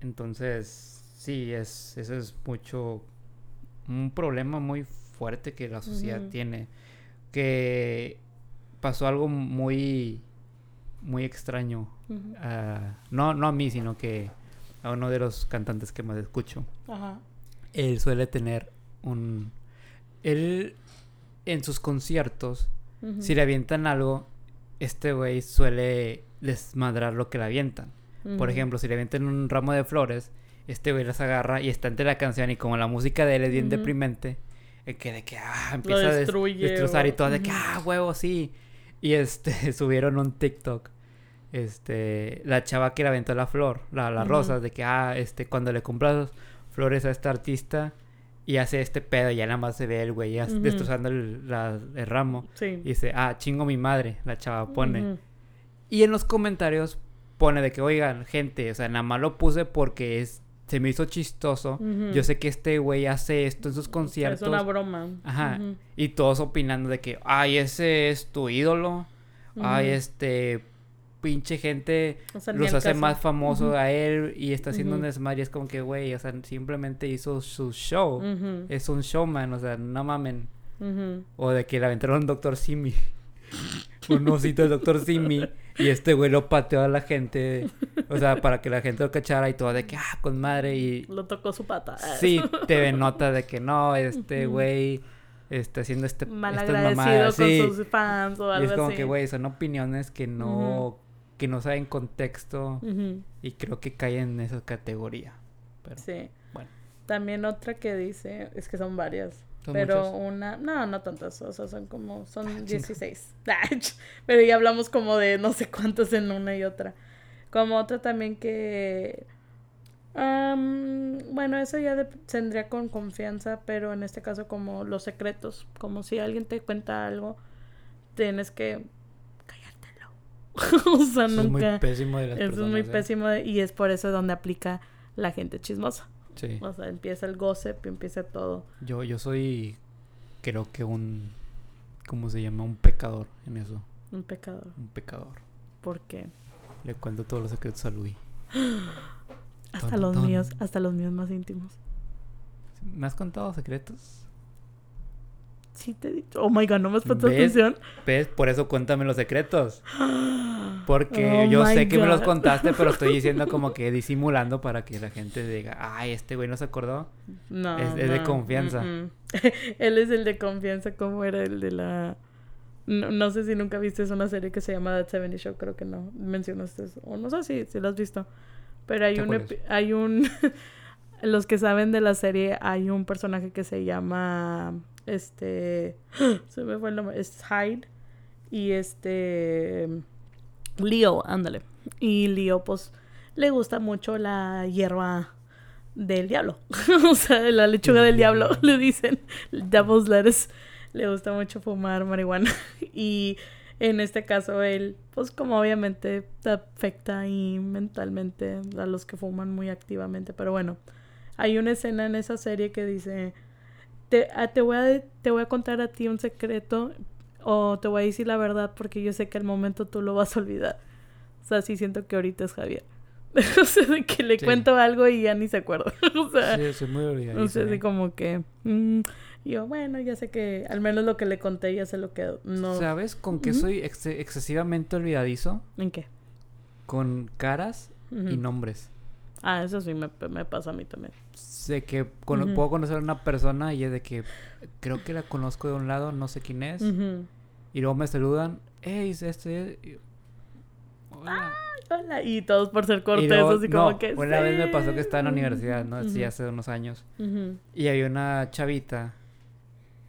Entonces, sí, es, eso es mucho, un problema muy fuerte que la sociedad tiene, que pasó algo muy, muy extraño Ujú. a- no, no a mí, sino que a uno de los cantantes que más escucho. Ajá. Él suele tener un... Él en sus conciertos, si le avientan algo, este güey suele desmadrar lo que le avientan. Por ejemplo, si le avientan un ramo de flores, este güey las agarra y está entre la canción y como la música de él es bien deprimente, el que de que ah, empieza a destrozar y o- todo de que ah, huevo, sí. Y este [laughs] subieron un TikTok. Este, la chava que le aventó la flor, la, la rosa, de que ah, este, cuando le compras flores a este artista y hace este pedo, ya nada más se ve el güey ya destrozando el, la- el ramo. Sí. Y dice, ah, chingo mi madre, la chava pone. Y en los comentarios pone de que, oigan, gente, o sea, nada más lo puse porque es, se me hizo chistoso. Yo sé que este güey hace esto en sus conciertos. Es una broma. Ajá. Y todos opinando de que, ay, ese es tu ídolo. Ay, este, pinche gente O sea, ni los hace caso. más famosos a él y está haciendo un desmadre. Y es como que, güey, o sea, simplemente hizo su show. Es un showman, o sea, no mamen. O de que le aventaron un Dr. Simi. [laughs] un osito del Dr. Simi. Y este güey lo pateó a la gente. O sea, para que la gente lo cachara y todo de que, ah, con madre. Y Lo tocó su pata. sí, [laughs] te nota de que no, este güey este, haciendo este, Mal estas agradecido mamadas. con Sí. sus fans o Y algo es como así. que, güey, son opiniones que no, que no saben contexto y creo que caen en esa categoría. Pero Sí. bueno, También otra que dice, es que son varias. Son pero una, no, no tantas, o sea, son como, son Ah, chinga. 16. [laughs] pero ya hablamos como de no sé cuántos en una y otra. Como otra también que, bueno, eso ya tendría con confianza, pero en este caso como los secretos, como si alguien te cuenta algo, tienes que. [laughs] o sea, eso es muy pésimo de las eso es personas. muy ¿eh? pésimo de- y es por eso donde aplica la gente chismosa. Sí. O sea, empieza el gossip, empieza todo. Yo, yo soy, creo que un, ¿cómo se llama? Un pecador en eso. Un pecador. Un pecador. Porque Le cuento todos los secretos a Luis. [gasps] hasta Ton, los ton. míos, hasta los míos más íntimos. ¿Me has contado secretos? Sí te he dicho. Oh my god, no me has puesto ¿Ves? atención. ¿Ves? Por eso cuéntame los secretos. [gasps] Porque Oh yo sé que me los contaste, pero estoy [laughs] diciendo como que disimulando para que la gente diga, ay, este güey no se acordó. No. Es- es de confianza. mm, mm. [laughs] Él es el de confianza, como era el de la. No, no sé si nunca viste es una serie que se llama That 70 Show, creo que no mencionaste eso. O no sé si, si lo has visto. Pero hay ¿Qué un, hay un [laughs] los que saben de la serie, hay un personaje que se llama este [gasps] se me fue el nombre, es Hyde y este Leo, ándale. Y Leo pues le gusta mucho la hierba del diablo. [laughs] o sea, la lechuga del diablo, [laughs] le dicen. Devil's lettuce. Le gusta mucho fumar marihuana. [laughs] y en este caso, él, pues como obviamente te afecta y mentalmente a los que fuman muy activamente. Pero bueno, hay una escena en esa serie que dice, te, ah, te, voy, a, te voy a contar a ti un secreto o te voy a decir la verdad porque yo sé que al momento tú lo vas a olvidar. O sea, sí siento que ahorita es Javier. [laughs] o sea, de que le Sí. cuento algo y ya ni se acuerda. [laughs] o sea, Sí, soy muy olvidadizo. o sea, así ¿eh? como que... mm, yo, bueno, ya sé que al menos lo que le conté ya se lo quedó. No. ¿Sabes con qué soy ex- excesivamente olvidadizo? ¿En qué? Con caras y nombres. Ah, eso sí me, me pasa a mí también. Sé que puedo conocer a una persona y es de que creo que la conozco de un lado, no sé quién es. Y luego me saludan, hey, es este. y Hola. Hola. Y todos por ser Y luego- así como no, que... Una vez me sí. pasó que estaba en la universidad, ¿no? Sí, hace unos años. Y había una chavita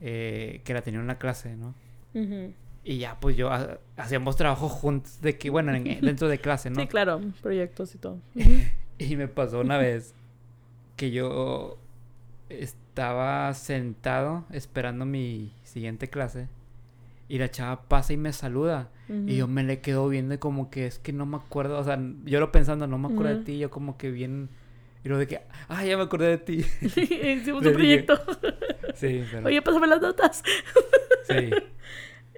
eh, que la tenía en una clase, ¿no? Y ya, pues yo ha- hacíamos trabajo juntos, de que, bueno, en- dentro de clase, ¿no? Sí, claro, proyectos y todo. [laughs] Y me pasó una vez que yo estaba sentado esperando mi siguiente clase y la chava pasa y me saluda y yo me le quedo viendo y como que es que no me acuerdo, o sea, yo lo pensando, no me acuerdo de ti, yo como que bien y lo de que, ah, ya me acordé de ti. [laughs] Hicimos [laughs] un proyecto. sí, pero Oye, pásame las notas. sí. [laughs]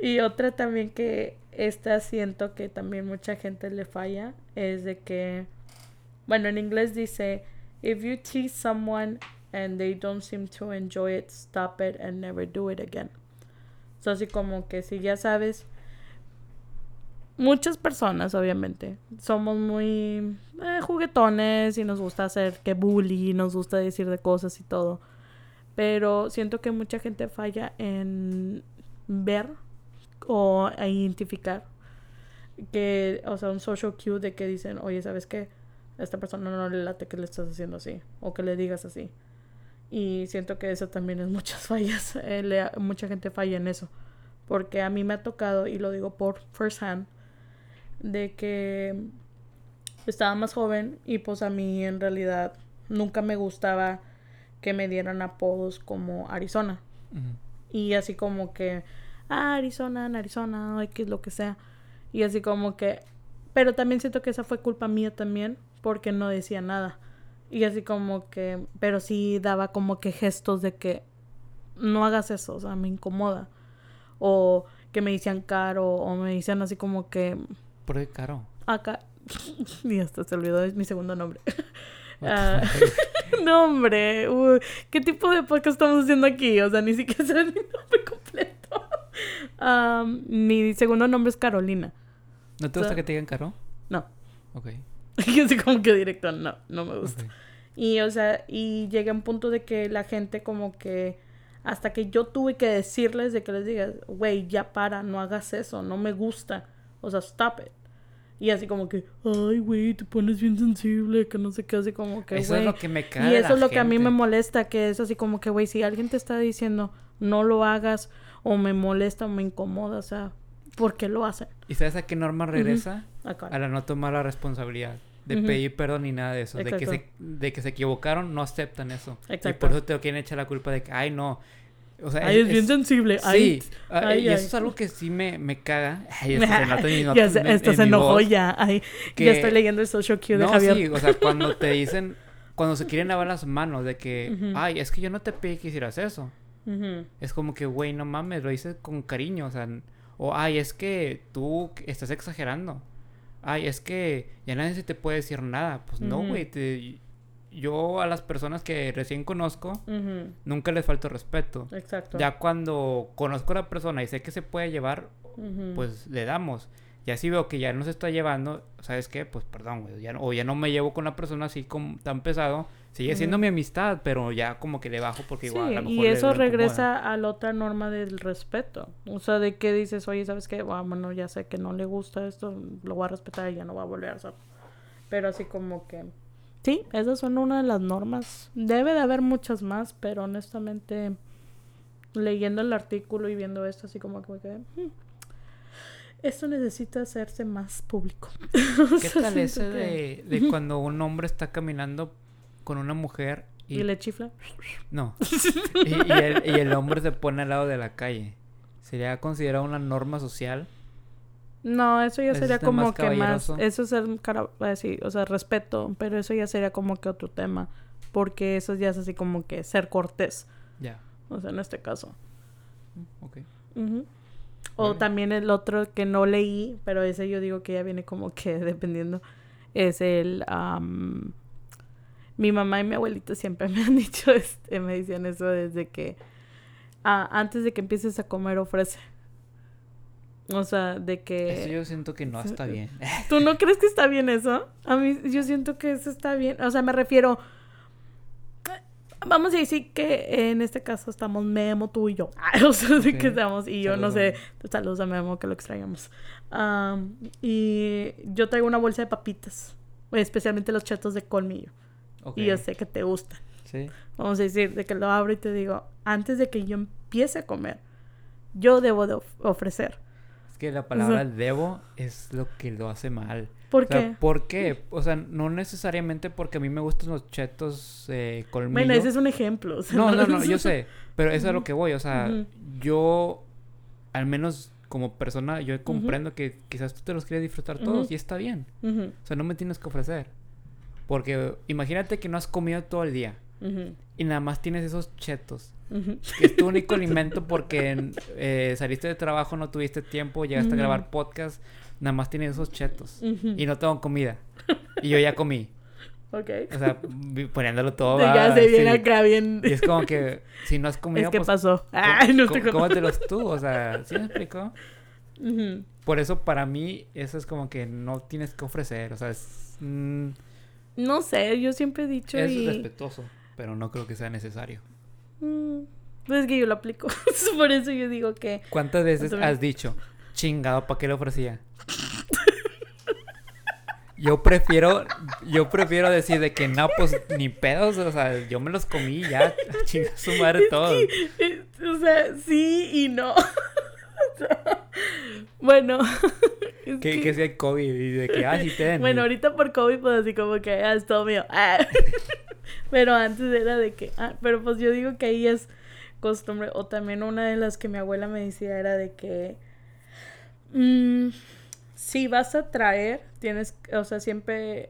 Y otra también que esta siento que también mucha gente le falla es de que, bueno, en inglés dice, if you tease someone and they don't seem to enjoy it, stop it and never do it again. So, así como que si ya sabes, muchas personas obviamente somos muy eh, juguetones y nos gusta hacer que bully, nos gusta decir de cosas y todo. Pero siento que mucha gente falla en ver o identificar que, o sea, un social cue de que dicen, oye, ¿sabes qué? A esta persona no le late que le estás haciendo así o que le digas así. Y siento que eso también es muchas [laughs] fallas. eh, le- mucha gente falla en eso. Porque a mí me ha tocado, y lo digo por first hand, de que estaba más joven y pues a mí en realidad nunca me gustaba que me dieran apodos como Arizona. Y así como que, ah, Arizona, en Arizona, X, lo que sea. Y así como que, pero también siento que esa fue culpa mía también, porque no decía nada. Y así como que, pero sí daba como que gestos de que no hagas eso, o sea, me incomoda. O que me decían caro, o me decían así como que, ¿Por qué caro? acá, [laughs] y hasta se olvidó de mi segundo nombre. Fuck? [laughs] [laughs] no, hombre. uy, ¿Qué tipo de podcast estamos haciendo aquí? O sea, ni siquiera sé mi nombre completo. Am, mi segundo nombre es Carolina. ¿No te o gusta sea- que te digan caro? No. Ok. [laughs] Y así como que directo, no, no me gusta. ok. Y, o sea, y llega un punto de que la gente como que Hasta que yo tuve que decirles de que les digas, güey, ya para, no hagas eso, no me gusta. O sea, stop it. Y así como que, ay, güey, te pones bien sensible, que no sé qué, así como que, Eso es güey. lo que me cae. Y eso es lo que a mí gente. me molesta, que es así como que, güey, si alguien te está diciendo, no lo hagas, o me molesta, o me incomoda, o sea, ¿por qué lo hacen? ¿Y sabes a qué norma regresa? Acá. A la no tomar la responsabilidad. De pedir perdón ni nada de eso. De que, se, de que se equivocaron, no aceptan eso. Y Exacto. por eso te quieren echar la culpa de que, ay, no. O sea, Ay, es, bien sensible. Sí, Ay, ah, ay, y eso es algo que sí me, me caga. Ay, [laughs] eso se nota en ya se, esto en se enojó voz. ya. Ay, que- ya estoy leyendo el social cue de No, Javier. sí, o sea, cuando [laughs] te dicen, cuando se quieren lavar las manos de que, ay, es que yo no te pedí que hicieras eso. Es como que, güey, no mames, lo hice con cariño, o sea, o, ay, es que tú estás exagerando. Ay, es que ya nadie se te puede decir nada. Pues no, güey, yo a las personas que recién conozco, nunca les falto respeto. Exacto. Ya cuando conozco a la persona y sé que se puede llevar, pues le damos. Y así veo que ya no se está llevando, ¿sabes qué? Pues perdón, güey. Ya, no- o ya no me llevo con la persona así como tan pesado. Sigue siendo Ujú. mi amistad, pero ya como que le bajo porque Sí, igual a lo mejor y eso le regresa a la otra norma del respeto. O sea, de que dices, oye, ¿sabes qué? Bueno, ya sé que no le gusta esto, lo voy a respetar y ya no va a volver a hacerlo. Pero así como que... Sí, esas son una de las normas. Debe de haber muchas más, pero honestamente, leyendo el artículo y viendo esto, así como que me quedé... "Hmm, Esto necesita hacerse más público. [laughs] ¿Qué tal ese de, de cuando un hombre está caminando con una mujer y... ¿Y le chifla? No. [laughs] y, y el, y el hombre se pone al lado de la calle. ¿Sería considerado una norma social? No, eso ya Eso sería como que más, eso es el cara, sí, o sea, respeto, pero eso ya sería como que otro tema, porque eso ya es así como que ser cortés, Ya. o sea, en este caso. Ok. O Vale. también el otro que no leí, pero ese yo digo que ya viene como que [laughs] dependiendo, es el, mi mamá y mi abuelita siempre [laughs] me han dicho, este, me decían eso desde que, ah, antes de que empieces a comer ofrece. O sea, de que... Eso yo siento que no está bien. [laughs] ¿Tú no crees que está bien eso? A mí, yo siento que eso está bien. O sea, me refiero. Vamos a decir que en este caso estamos Memo, tú y yo. [laughs] o sea, de que estamos. Y yo no sé. Saludos a Memo, que lo extrañamos. Am, y yo traigo una bolsa de papitas. Especialmente los chetos de colmillo. Y yo sé que te gustan. Sí. Vamos a decir, de que lo abro y te digo, antes de que yo empiece a comer, yo debo de of- ofrecer. Es que la palabra debo es lo que lo hace mal. ¿Por O sea, qué? ¿Por qué? O sea, no necesariamente porque a mí me gustan los chetos eh, colmillo. Bueno, ese es un ejemplo. o sea, No, no, no, yo sé. Pero eso es a lo que voy. O sea, yo, al menos como persona, yo comprendo que quizás tú te los quieres disfrutar todos y está bien. O sea, no me tienes que ofrecer. Porque imagínate que no has comido todo el día y nada más tienes esos chetos. Que es tu único [laughs] alimento porque eh, saliste de trabajo, no tuviste tiempo, llegaste a grabar podcast, nada más tienes esos chetos. Y no tengo comida. Y yo ya comí. Ok. O sea, poniéndolo todo. ya ¿verdad? se viene Sí. acá bien. Y es como que si no has comido, Es que pues, pasó. Ay, no te cómetelos tú. O sea, ¿sí me explico? Ujú. Por eso para mí eso es como que no tienes que ofrecer. O sea, es, mm, No sé, yo siempre he dicho es y... respetuoso, pero no creo que sea necesario. Mm, pues es que yo lo aplico. [laughs] Por eso yo digo que... ¿Cuántas veces me- has dicho, chingado, ¿para qué le ofrecía? Yo prefiero, yo prefiero decir de que no, pues ni pedos, o sea, yo me los comí ya, [laughs] chinga su madre todo. Eh, O sea, sí y no. [laughs] [laughs] Bueno. [laughs] es Que, que- que si hay COVID y de que, ah, sí [laughs] ten. Bueno, ahorita por COVID, pues así como que ah, es todo mío. Ah. pero antes era de que, ah, pero pues yo digo que ahí es costumbre. O también una de las que mi abuela me decía era de que mm, si vas a traer, tienes, o sea, siempre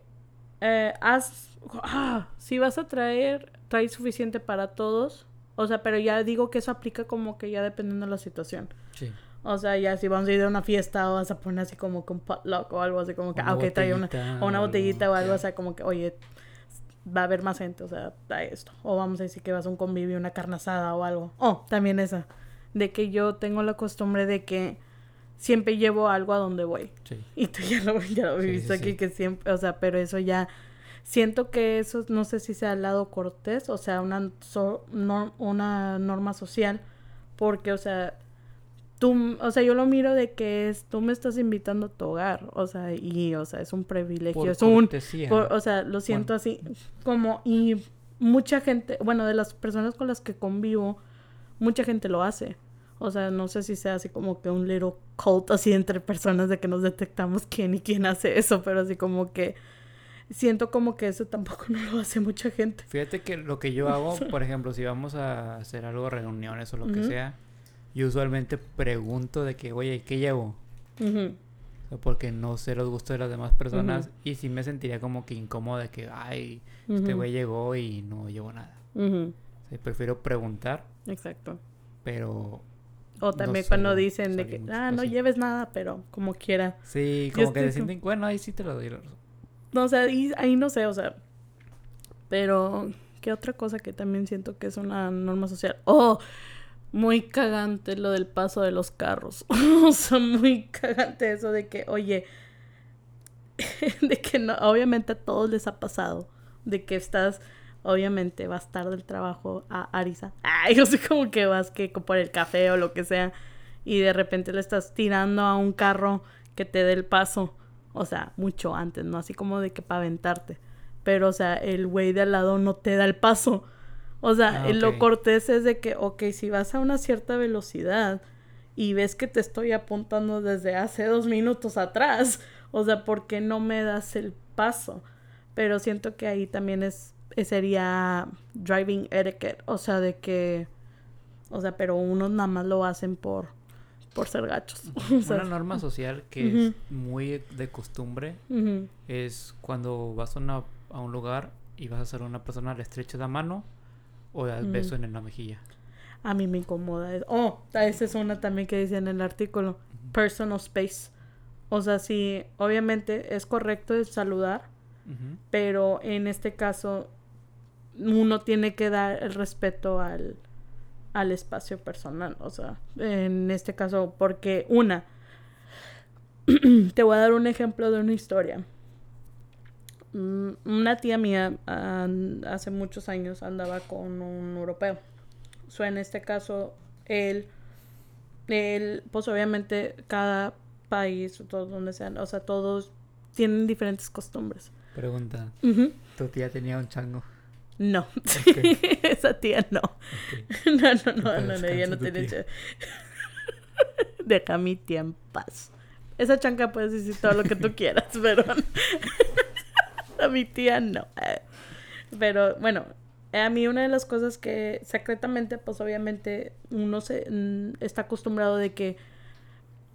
eh, haz, ah, si vas a traer, trae suficiente para todos. O sea, pero ya digo que eso aplica como que ya dependiendo de la situación. Sí. O sea, ya si vamos a ir a una fiesta o vas a poner así como un potluck o algo así como que, Una ah, ok, trae una, botellita o una botellita algo, o algo, o sea, como que, oye, va a haber más gente, o sea, trae esto. O vamos a decir que vas a un convivio, una carne asada o algo. Oh, también esa, de que yo tengo la costumbre de que siempre llevo algo a donde voy. Sí. Y tú ya lo, ya lo viviste sí, aquí, que siempre, o sea, pero eso ya, siento que eso no sé si sea al lado cortés, o sea, una, una norma social, porque, o sea, tú, o sea, yo lo miro de que es, tú me estás invitando a tu hogar, o sea, y, o sea, es un privilegio, es un, o sea, lo siento así, como, y mucha gente, bueno, de las personas con las que convivo, mucha gente lo hace. O sea, no sé si sea así como que un little cult así entre personas de que nos detectamos quién y quién hace eso, pero así como que siento como que eso tampoco [laughs] no lo hace mucha gente. Fíjate que lo que yo hago, [laughs] por ejemplo, si vamos a hacer algo, reuniones o lo que sea, yo usualmente pregunto de que, oye, ¿qué llevo? porque no sé los gustos de las demás personas y sí me sentiría como que incómodo de que, ay, este güey llegó y no llevo nada. prefiero preguntar. Exacto. Pero... O también cuando dicen de que, ah, no lleves nada, pero como quiera. Sí, como que sienten, bueno, ahí sí te lo doy. No, o sea, ahí, ahí no sé, o sea, pero, ¿qué otra cosa que también siento que es una norma social? Oh, muy cagante lo del paso de los carros. [laughs] o sea, muy cagante eso de que, oye, [laughs] de que no, obviamente a todos les ha pasado, de que estás, obviamente vas tarde del trabajo a Arisa. Ay, [laughs] yo sé como que vas que por el café o lo que sea, y de repente le estás tirando a un carro que te dé el paso. O sea, mucho antes, ¿no? Así como de que para aventarte. Pero, o sea, el güey de al lado no te da el paso. O sea, ah, lo cortés es de que, ok, si vas a una cierta velocidad y ves que te estoy apuntando desde hace dos minutos atrás, o sea, ¿por qué no me das el paso? Pero siento que ahí también es, sería driving etiquette, o sea, de que, o sea, pero unos nada más lo hacen por, por ser gachos. [laughs] Una norma social que es muy de costumbre es cuando vas a, a un lugar y vas a ser una persona, le estrechas la mano o das beso en la mejilla. A mí me incomoda. Oh, esa es una también que dice en el artículo. Personal space. O sea, sí, obviamente es correcto saludar, pero en este caso uno tiene que dar el respeto al, al espacio personal. O sea, en este caso, porque una, [clears throat] te voy a dar un ejemplo de una historia. Mm, una tía mía hace muchos años andaba con un europeo. So, en este caso, él, él, pues obviamente cada país, todos donde sean, o sea, todos tienen diferentes costumbres. Pregunta, ¿tu tía tenía un chango? No, [laughs] esa tía no. [laughs] No, no, no, no, no, ella no tiene chango. [laughs] Deja mi tía en paz. Esa chanca puedes decir todo lo que tú quieras, pero a mi tía no. Pero bueno, a mí una de las cosas que secretamente, pues obviamente uno se mm, está acostumbrado de que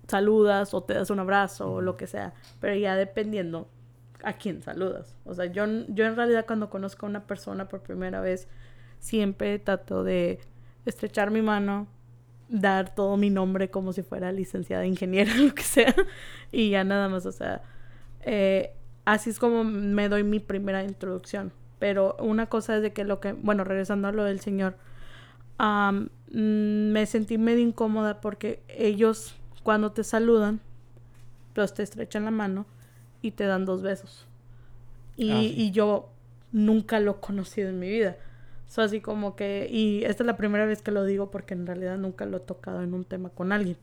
saludas o te das un abrazo o lo que sea, pero ya dependiendo a quién saludas. O sea, yo, yo en realidad cuando conozco a una persona por primera vez, siempre trato de estrechar mi mano, dar todo mi nombre como si fuera licenciada ingeniera, [laughs] lo que sea, y ya nada más, o sea, eh, así es como me doy mi primera introducción. Pero una cosa es de que lo que, bueno, regresando a lo del señor, mm, me sentí medio incómoda porque ellos cuando te saludan, pues te estrechan la mano y te dan dos besos. Y, ah, y yo nunca lo he conocido en mi vida. So, así como que, y esta es la primera vez que lo digo porque en realidad nunca lo he tocado en un tema con alguien.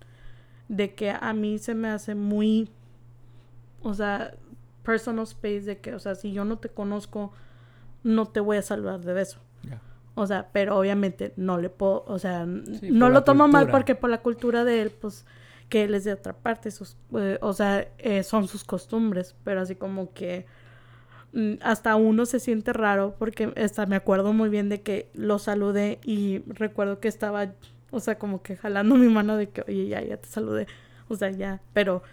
De que a mí se me hace muy, o sea, personal space de que, o sea, si yo no te conozco, no te voy a saludar de beso. O sea, pero obviamente no le puedo, o sea, no lo tomo mal porque por la cultura de él, pues, que él es de otra parte, sus, eh, o sea, eh, son sus costumbres, pero así como que mm, hasta uno se siente raro porque hasta me acuerdo muy bien de que lo saludé y recuerdo que estaba, o sea, como que jalando mi mano de que, oye, ya, ya te saludé, o sea, ya, pero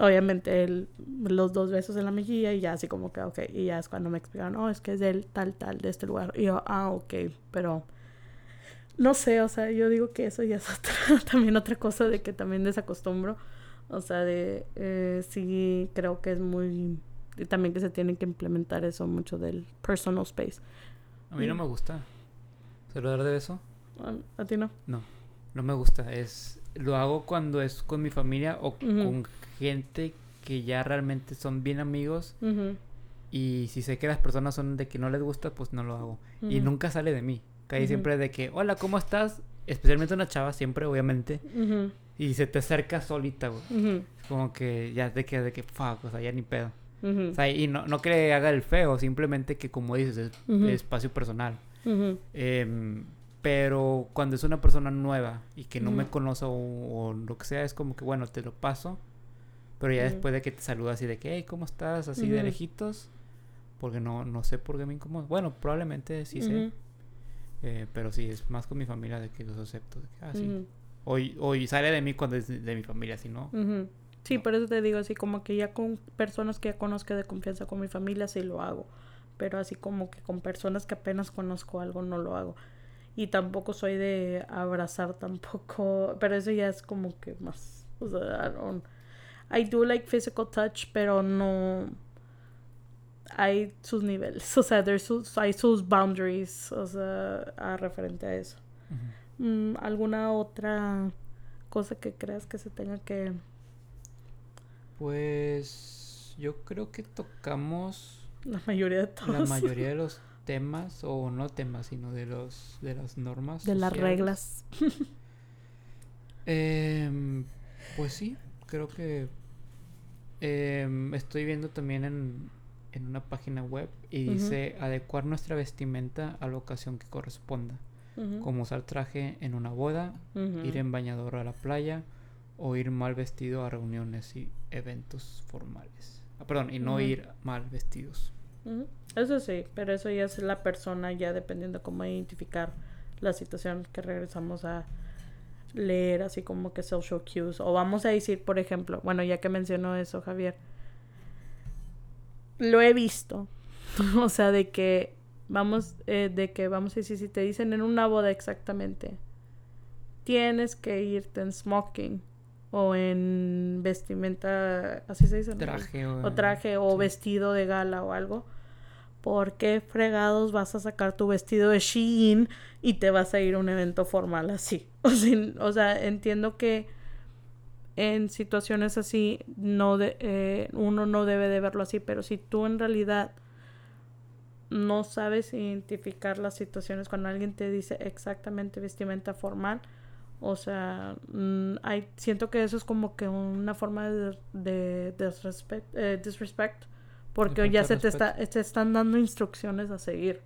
obviamente el, los dos besos en la mejilla y ya así como que, ok, y ya es cuando me explicaron, oh, es que es del tal, tal, de este lugar. Y yo, ah, ok, pero no sé, o sea, yo digo que eso ya es [laughs] otra, también otra cosa de que también desacostumbro. O sea, de eh, sí creo que es muy... Y también que se tiene que implementar eso mucho del personal space. A mí no me gusta. ¿Saludar de beso? ¿A, ti no? No, no me gusta. Es lo hago cuando es con mi familia o con gente que ya realmente son bien amigos Y si sé que las personas son de que no les gusta, pues no lo hago. Y Ujú. nunca sale de mí. Ujú. siempre de que, hola, ¿cómo estás? Especialmente una chava, siempre, obviamente. Y se te acerca solita, güey. Como que ya te quedas de que, fuck, o sea, ya ni pedo. O sea, y no, no que le haga el feo, simplemente que, como dices, es espacio personal. Em, pero cuando es una persona nueva y que no me conoce o, o lo que sea, es como que, bueno, te lo paso. Pero ya después de que te saluda así de que, hey, ¿cómo estás? Así de lejitos. Porque no, no sé por qué me incomoda. Bueno, probablemente sí sé. eh, pero sí, es más con mi familia de que los acepto. De que, ah, sí. ujú, O, y- o y sale de mí cuando es de, de mi familia, si no. Sí, por eso te digo así como que ya con personas que ya conozco de confianza con mi familia sí lo hago. Pero así como que con personas que apenas conozco algo no lo hago. Y tampoco soy de abrazar tampoco. Pero eso ya es como que más. O sea, I don't- I do like physical touch, pero no. Hay sus niveles. O sea, there's sus, hay sus boundaries. O sea, a referente a eso. Mm, ¿Alguna otra cosa que creas que se tenga que... Pues yo creo que tocamos La mayoría de todos. la mayoría de [laughs] los temas, o no temas, sino de los de las normas. de las reglas. [laughs] Em, pues sí, creo que em, estoy viendo también en, en una página web y dice adecuar nuestra vestimenta a la ocasión que corresponda, como usar traje en una boda, ir en bañador a la playa o ir mal vestido a reuniones y eventos formales. Ah, perdón, y no ir mal vestidos. Eso sí, pero eso ya es la persona, ya dependiendo cómo identificar la situación que regresamos a leer, así como que social cues. O vamos a decir, por ejemplo, bueno, ya que mencionó eso, Javier, lo he visto. [laughs] o sea, de que vamos, eh, de que vamos a decir, si te dicen en una boda exactamente, tienes que irte en smoking o en vestimenta, así se dice. Traje o, o traje o sí. vestido de gala o algo. ¿Por qué fregados vas a sacar tu vestido de Shein y te vas a ir a un evento formal así? [laughs] O sea, o sea, entiendo que en situaciones así no de- eh, uno no debe de verlo así, pero si tú en realidad no sabes identificar las situaciones cuando alguien te dice exactamente vestimenta formal, o sea, mm, hay, siento que eso es como que una forma de, de disrespect, eh, disrespect, porque ya se te, está, te están dando instrucciones a seguir.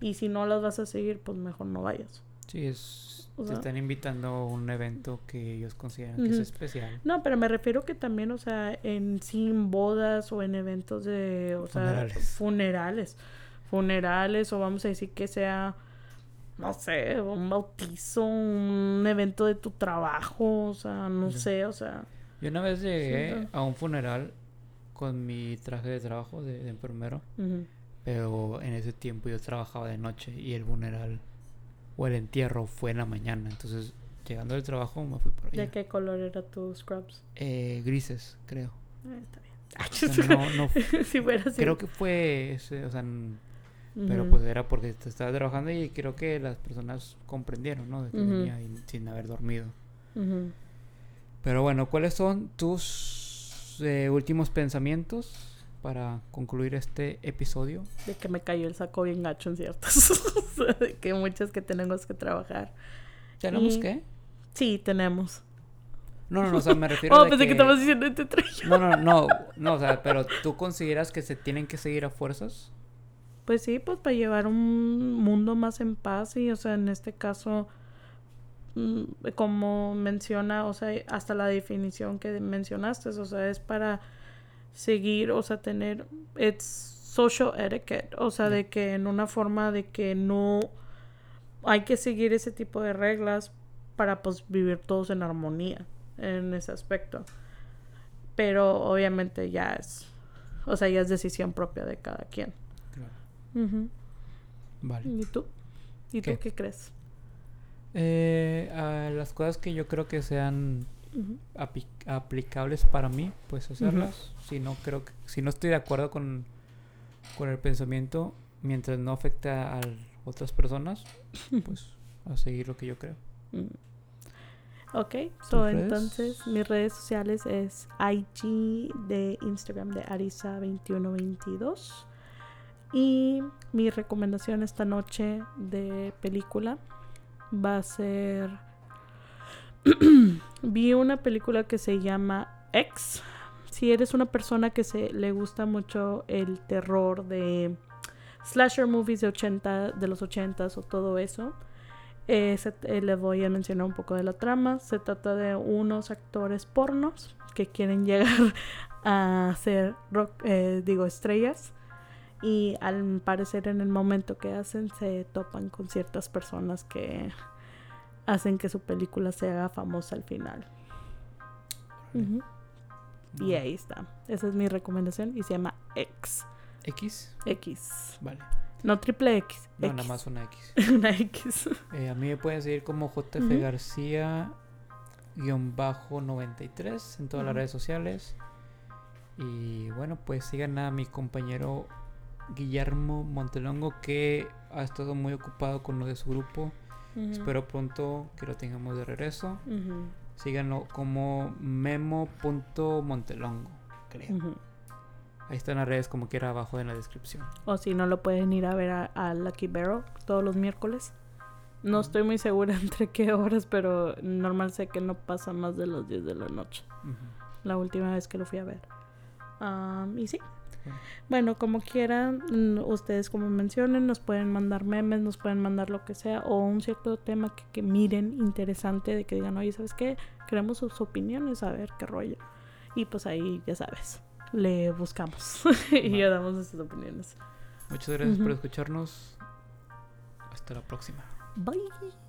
Y si no las vas a seguir, pues mejor no vayas. Sí, es, O te sea- están invitando a un evento que ellos consideran que es especial. No, pero me refiero que también, o sea, en sin bodas o en eventos de, o sea, Funerales. funerales, funerales o vamos a decir que sea, no sé, un bautizo, un evento de tu trabajo, o sea, no sé, o sea, Yo una vez llegué a un funeral con mi traje de trabajo de, de enfermero, pero en ese tiempo yo trabajaba de noche y el funeral o el entierro fue en la mañana. Entonces, llegando del trabajo me fui por allá. ¿de qué color era tu scrubs? Eh, grises, creo. Eh, está bien. O sea, no, no, [laughs] si fuera así. creo que fue ese, o sea, pero pues era porque te estaba trabajando y creo que las personas comprendieron, ¿no? De que Ujú. venía y- sin haber dormido. ujú. Pero bueno, ¿cuáles son tus eh, últimos pensamientos para concluir este episodio? De que me cayó el saco bien gacho en ciertas. [laughs] de que muchas que tenemos que trabajar. ¿Tenemos Y- qué? Sí, tenemos. No, no, no, o sea, me [laughs] refiero Oh, de pensé que, que... estabas diciendo trayos. No, no, no, no, o sea, pero ¿tú consideras que se tienen que seguir a fuerzas? Pues sí, pues para llevar un mundo más en paz y, o sea, en este caso, mm, como menciona, o sea, hasta la definición que mencionaste, o sea, es para seguir, o sea, tener, it's social etiquette, o sea, de que en una forma de que no hay que seguir ese tipo de reglas para pues vivir todos en armonía en ese aspecto. Pero obviamente ya es, o sea, ya es decisión propia de cada quien. Vale. ¿Y tú? ¿Y ¿Qué? tú qué crees? Eh, a las cosas que yo creo que sean aplicables para mí, pues hacerlas. Si no creo que, si no estoy de acuerdo con, con el pensamiento, mientras no afecte a otras personas, [laughs] pues a seguir lo que yo creo. Mm. Ok, so redes? entonces mis redes sociales es IG de Instagram de Arisa2122 y mi recomendación esta noche de película va a ser [clears throat] vi una película que se llama X. Si eres una persona que se le gusta mucho el terror de slasher movies de 80 de los 80s o todo eso, eh, eh, le voy a mencionar un poco de la trama. Se trata de unos actores pornos que quieren [laughs] llegar a ser rock, eh, digo, estrellas. Y al parecer en el momento que hacen se topan con ciertas personas que hacen que su película se haga famosa al final. Y ahí está. Esa es mi recomendación y se llama X. X. X. Vale. No triple X. No, X. nada más una X. [laughs] Una X. Eh, a mí me pueden seguir como JF Ujú. García guion bajo 93 en todas las redes sociales. Y bueno, pues sigan a mi compañero Guillermo Montelongo que ha estado muy ocupado con lo de su grupo. Espero pronto que lo tengamos de regreso. Síganlo como memo.montelongo, creo. Ujú. Ahí están las redes como quiera abajo en la descripción. O si no, lo pueden ir a ver a, a Lucky Barrel todos los miércoles. No estoy muy segura [laughs] entre qué horas, pero normal sé que no pasa más de las 10 de la noche. La última vez que lo fui a ver. Am, y sí. Bueno. Bueno, como quieran, ustedes como mencionen, nos pueden mandar memes, nos pueden mandar lo que sea, o un cierto tema que, que miren interesante, de que digan, oye, ¿sabes qué? Queremos sus opiniones, a ver qué rollo. Y pues ahí, ya sabes, le buscamos [laughs] y Va. ya damos nuestras opiniones. Muchas gracias por escucharnos. Hasta la próxima. Bye.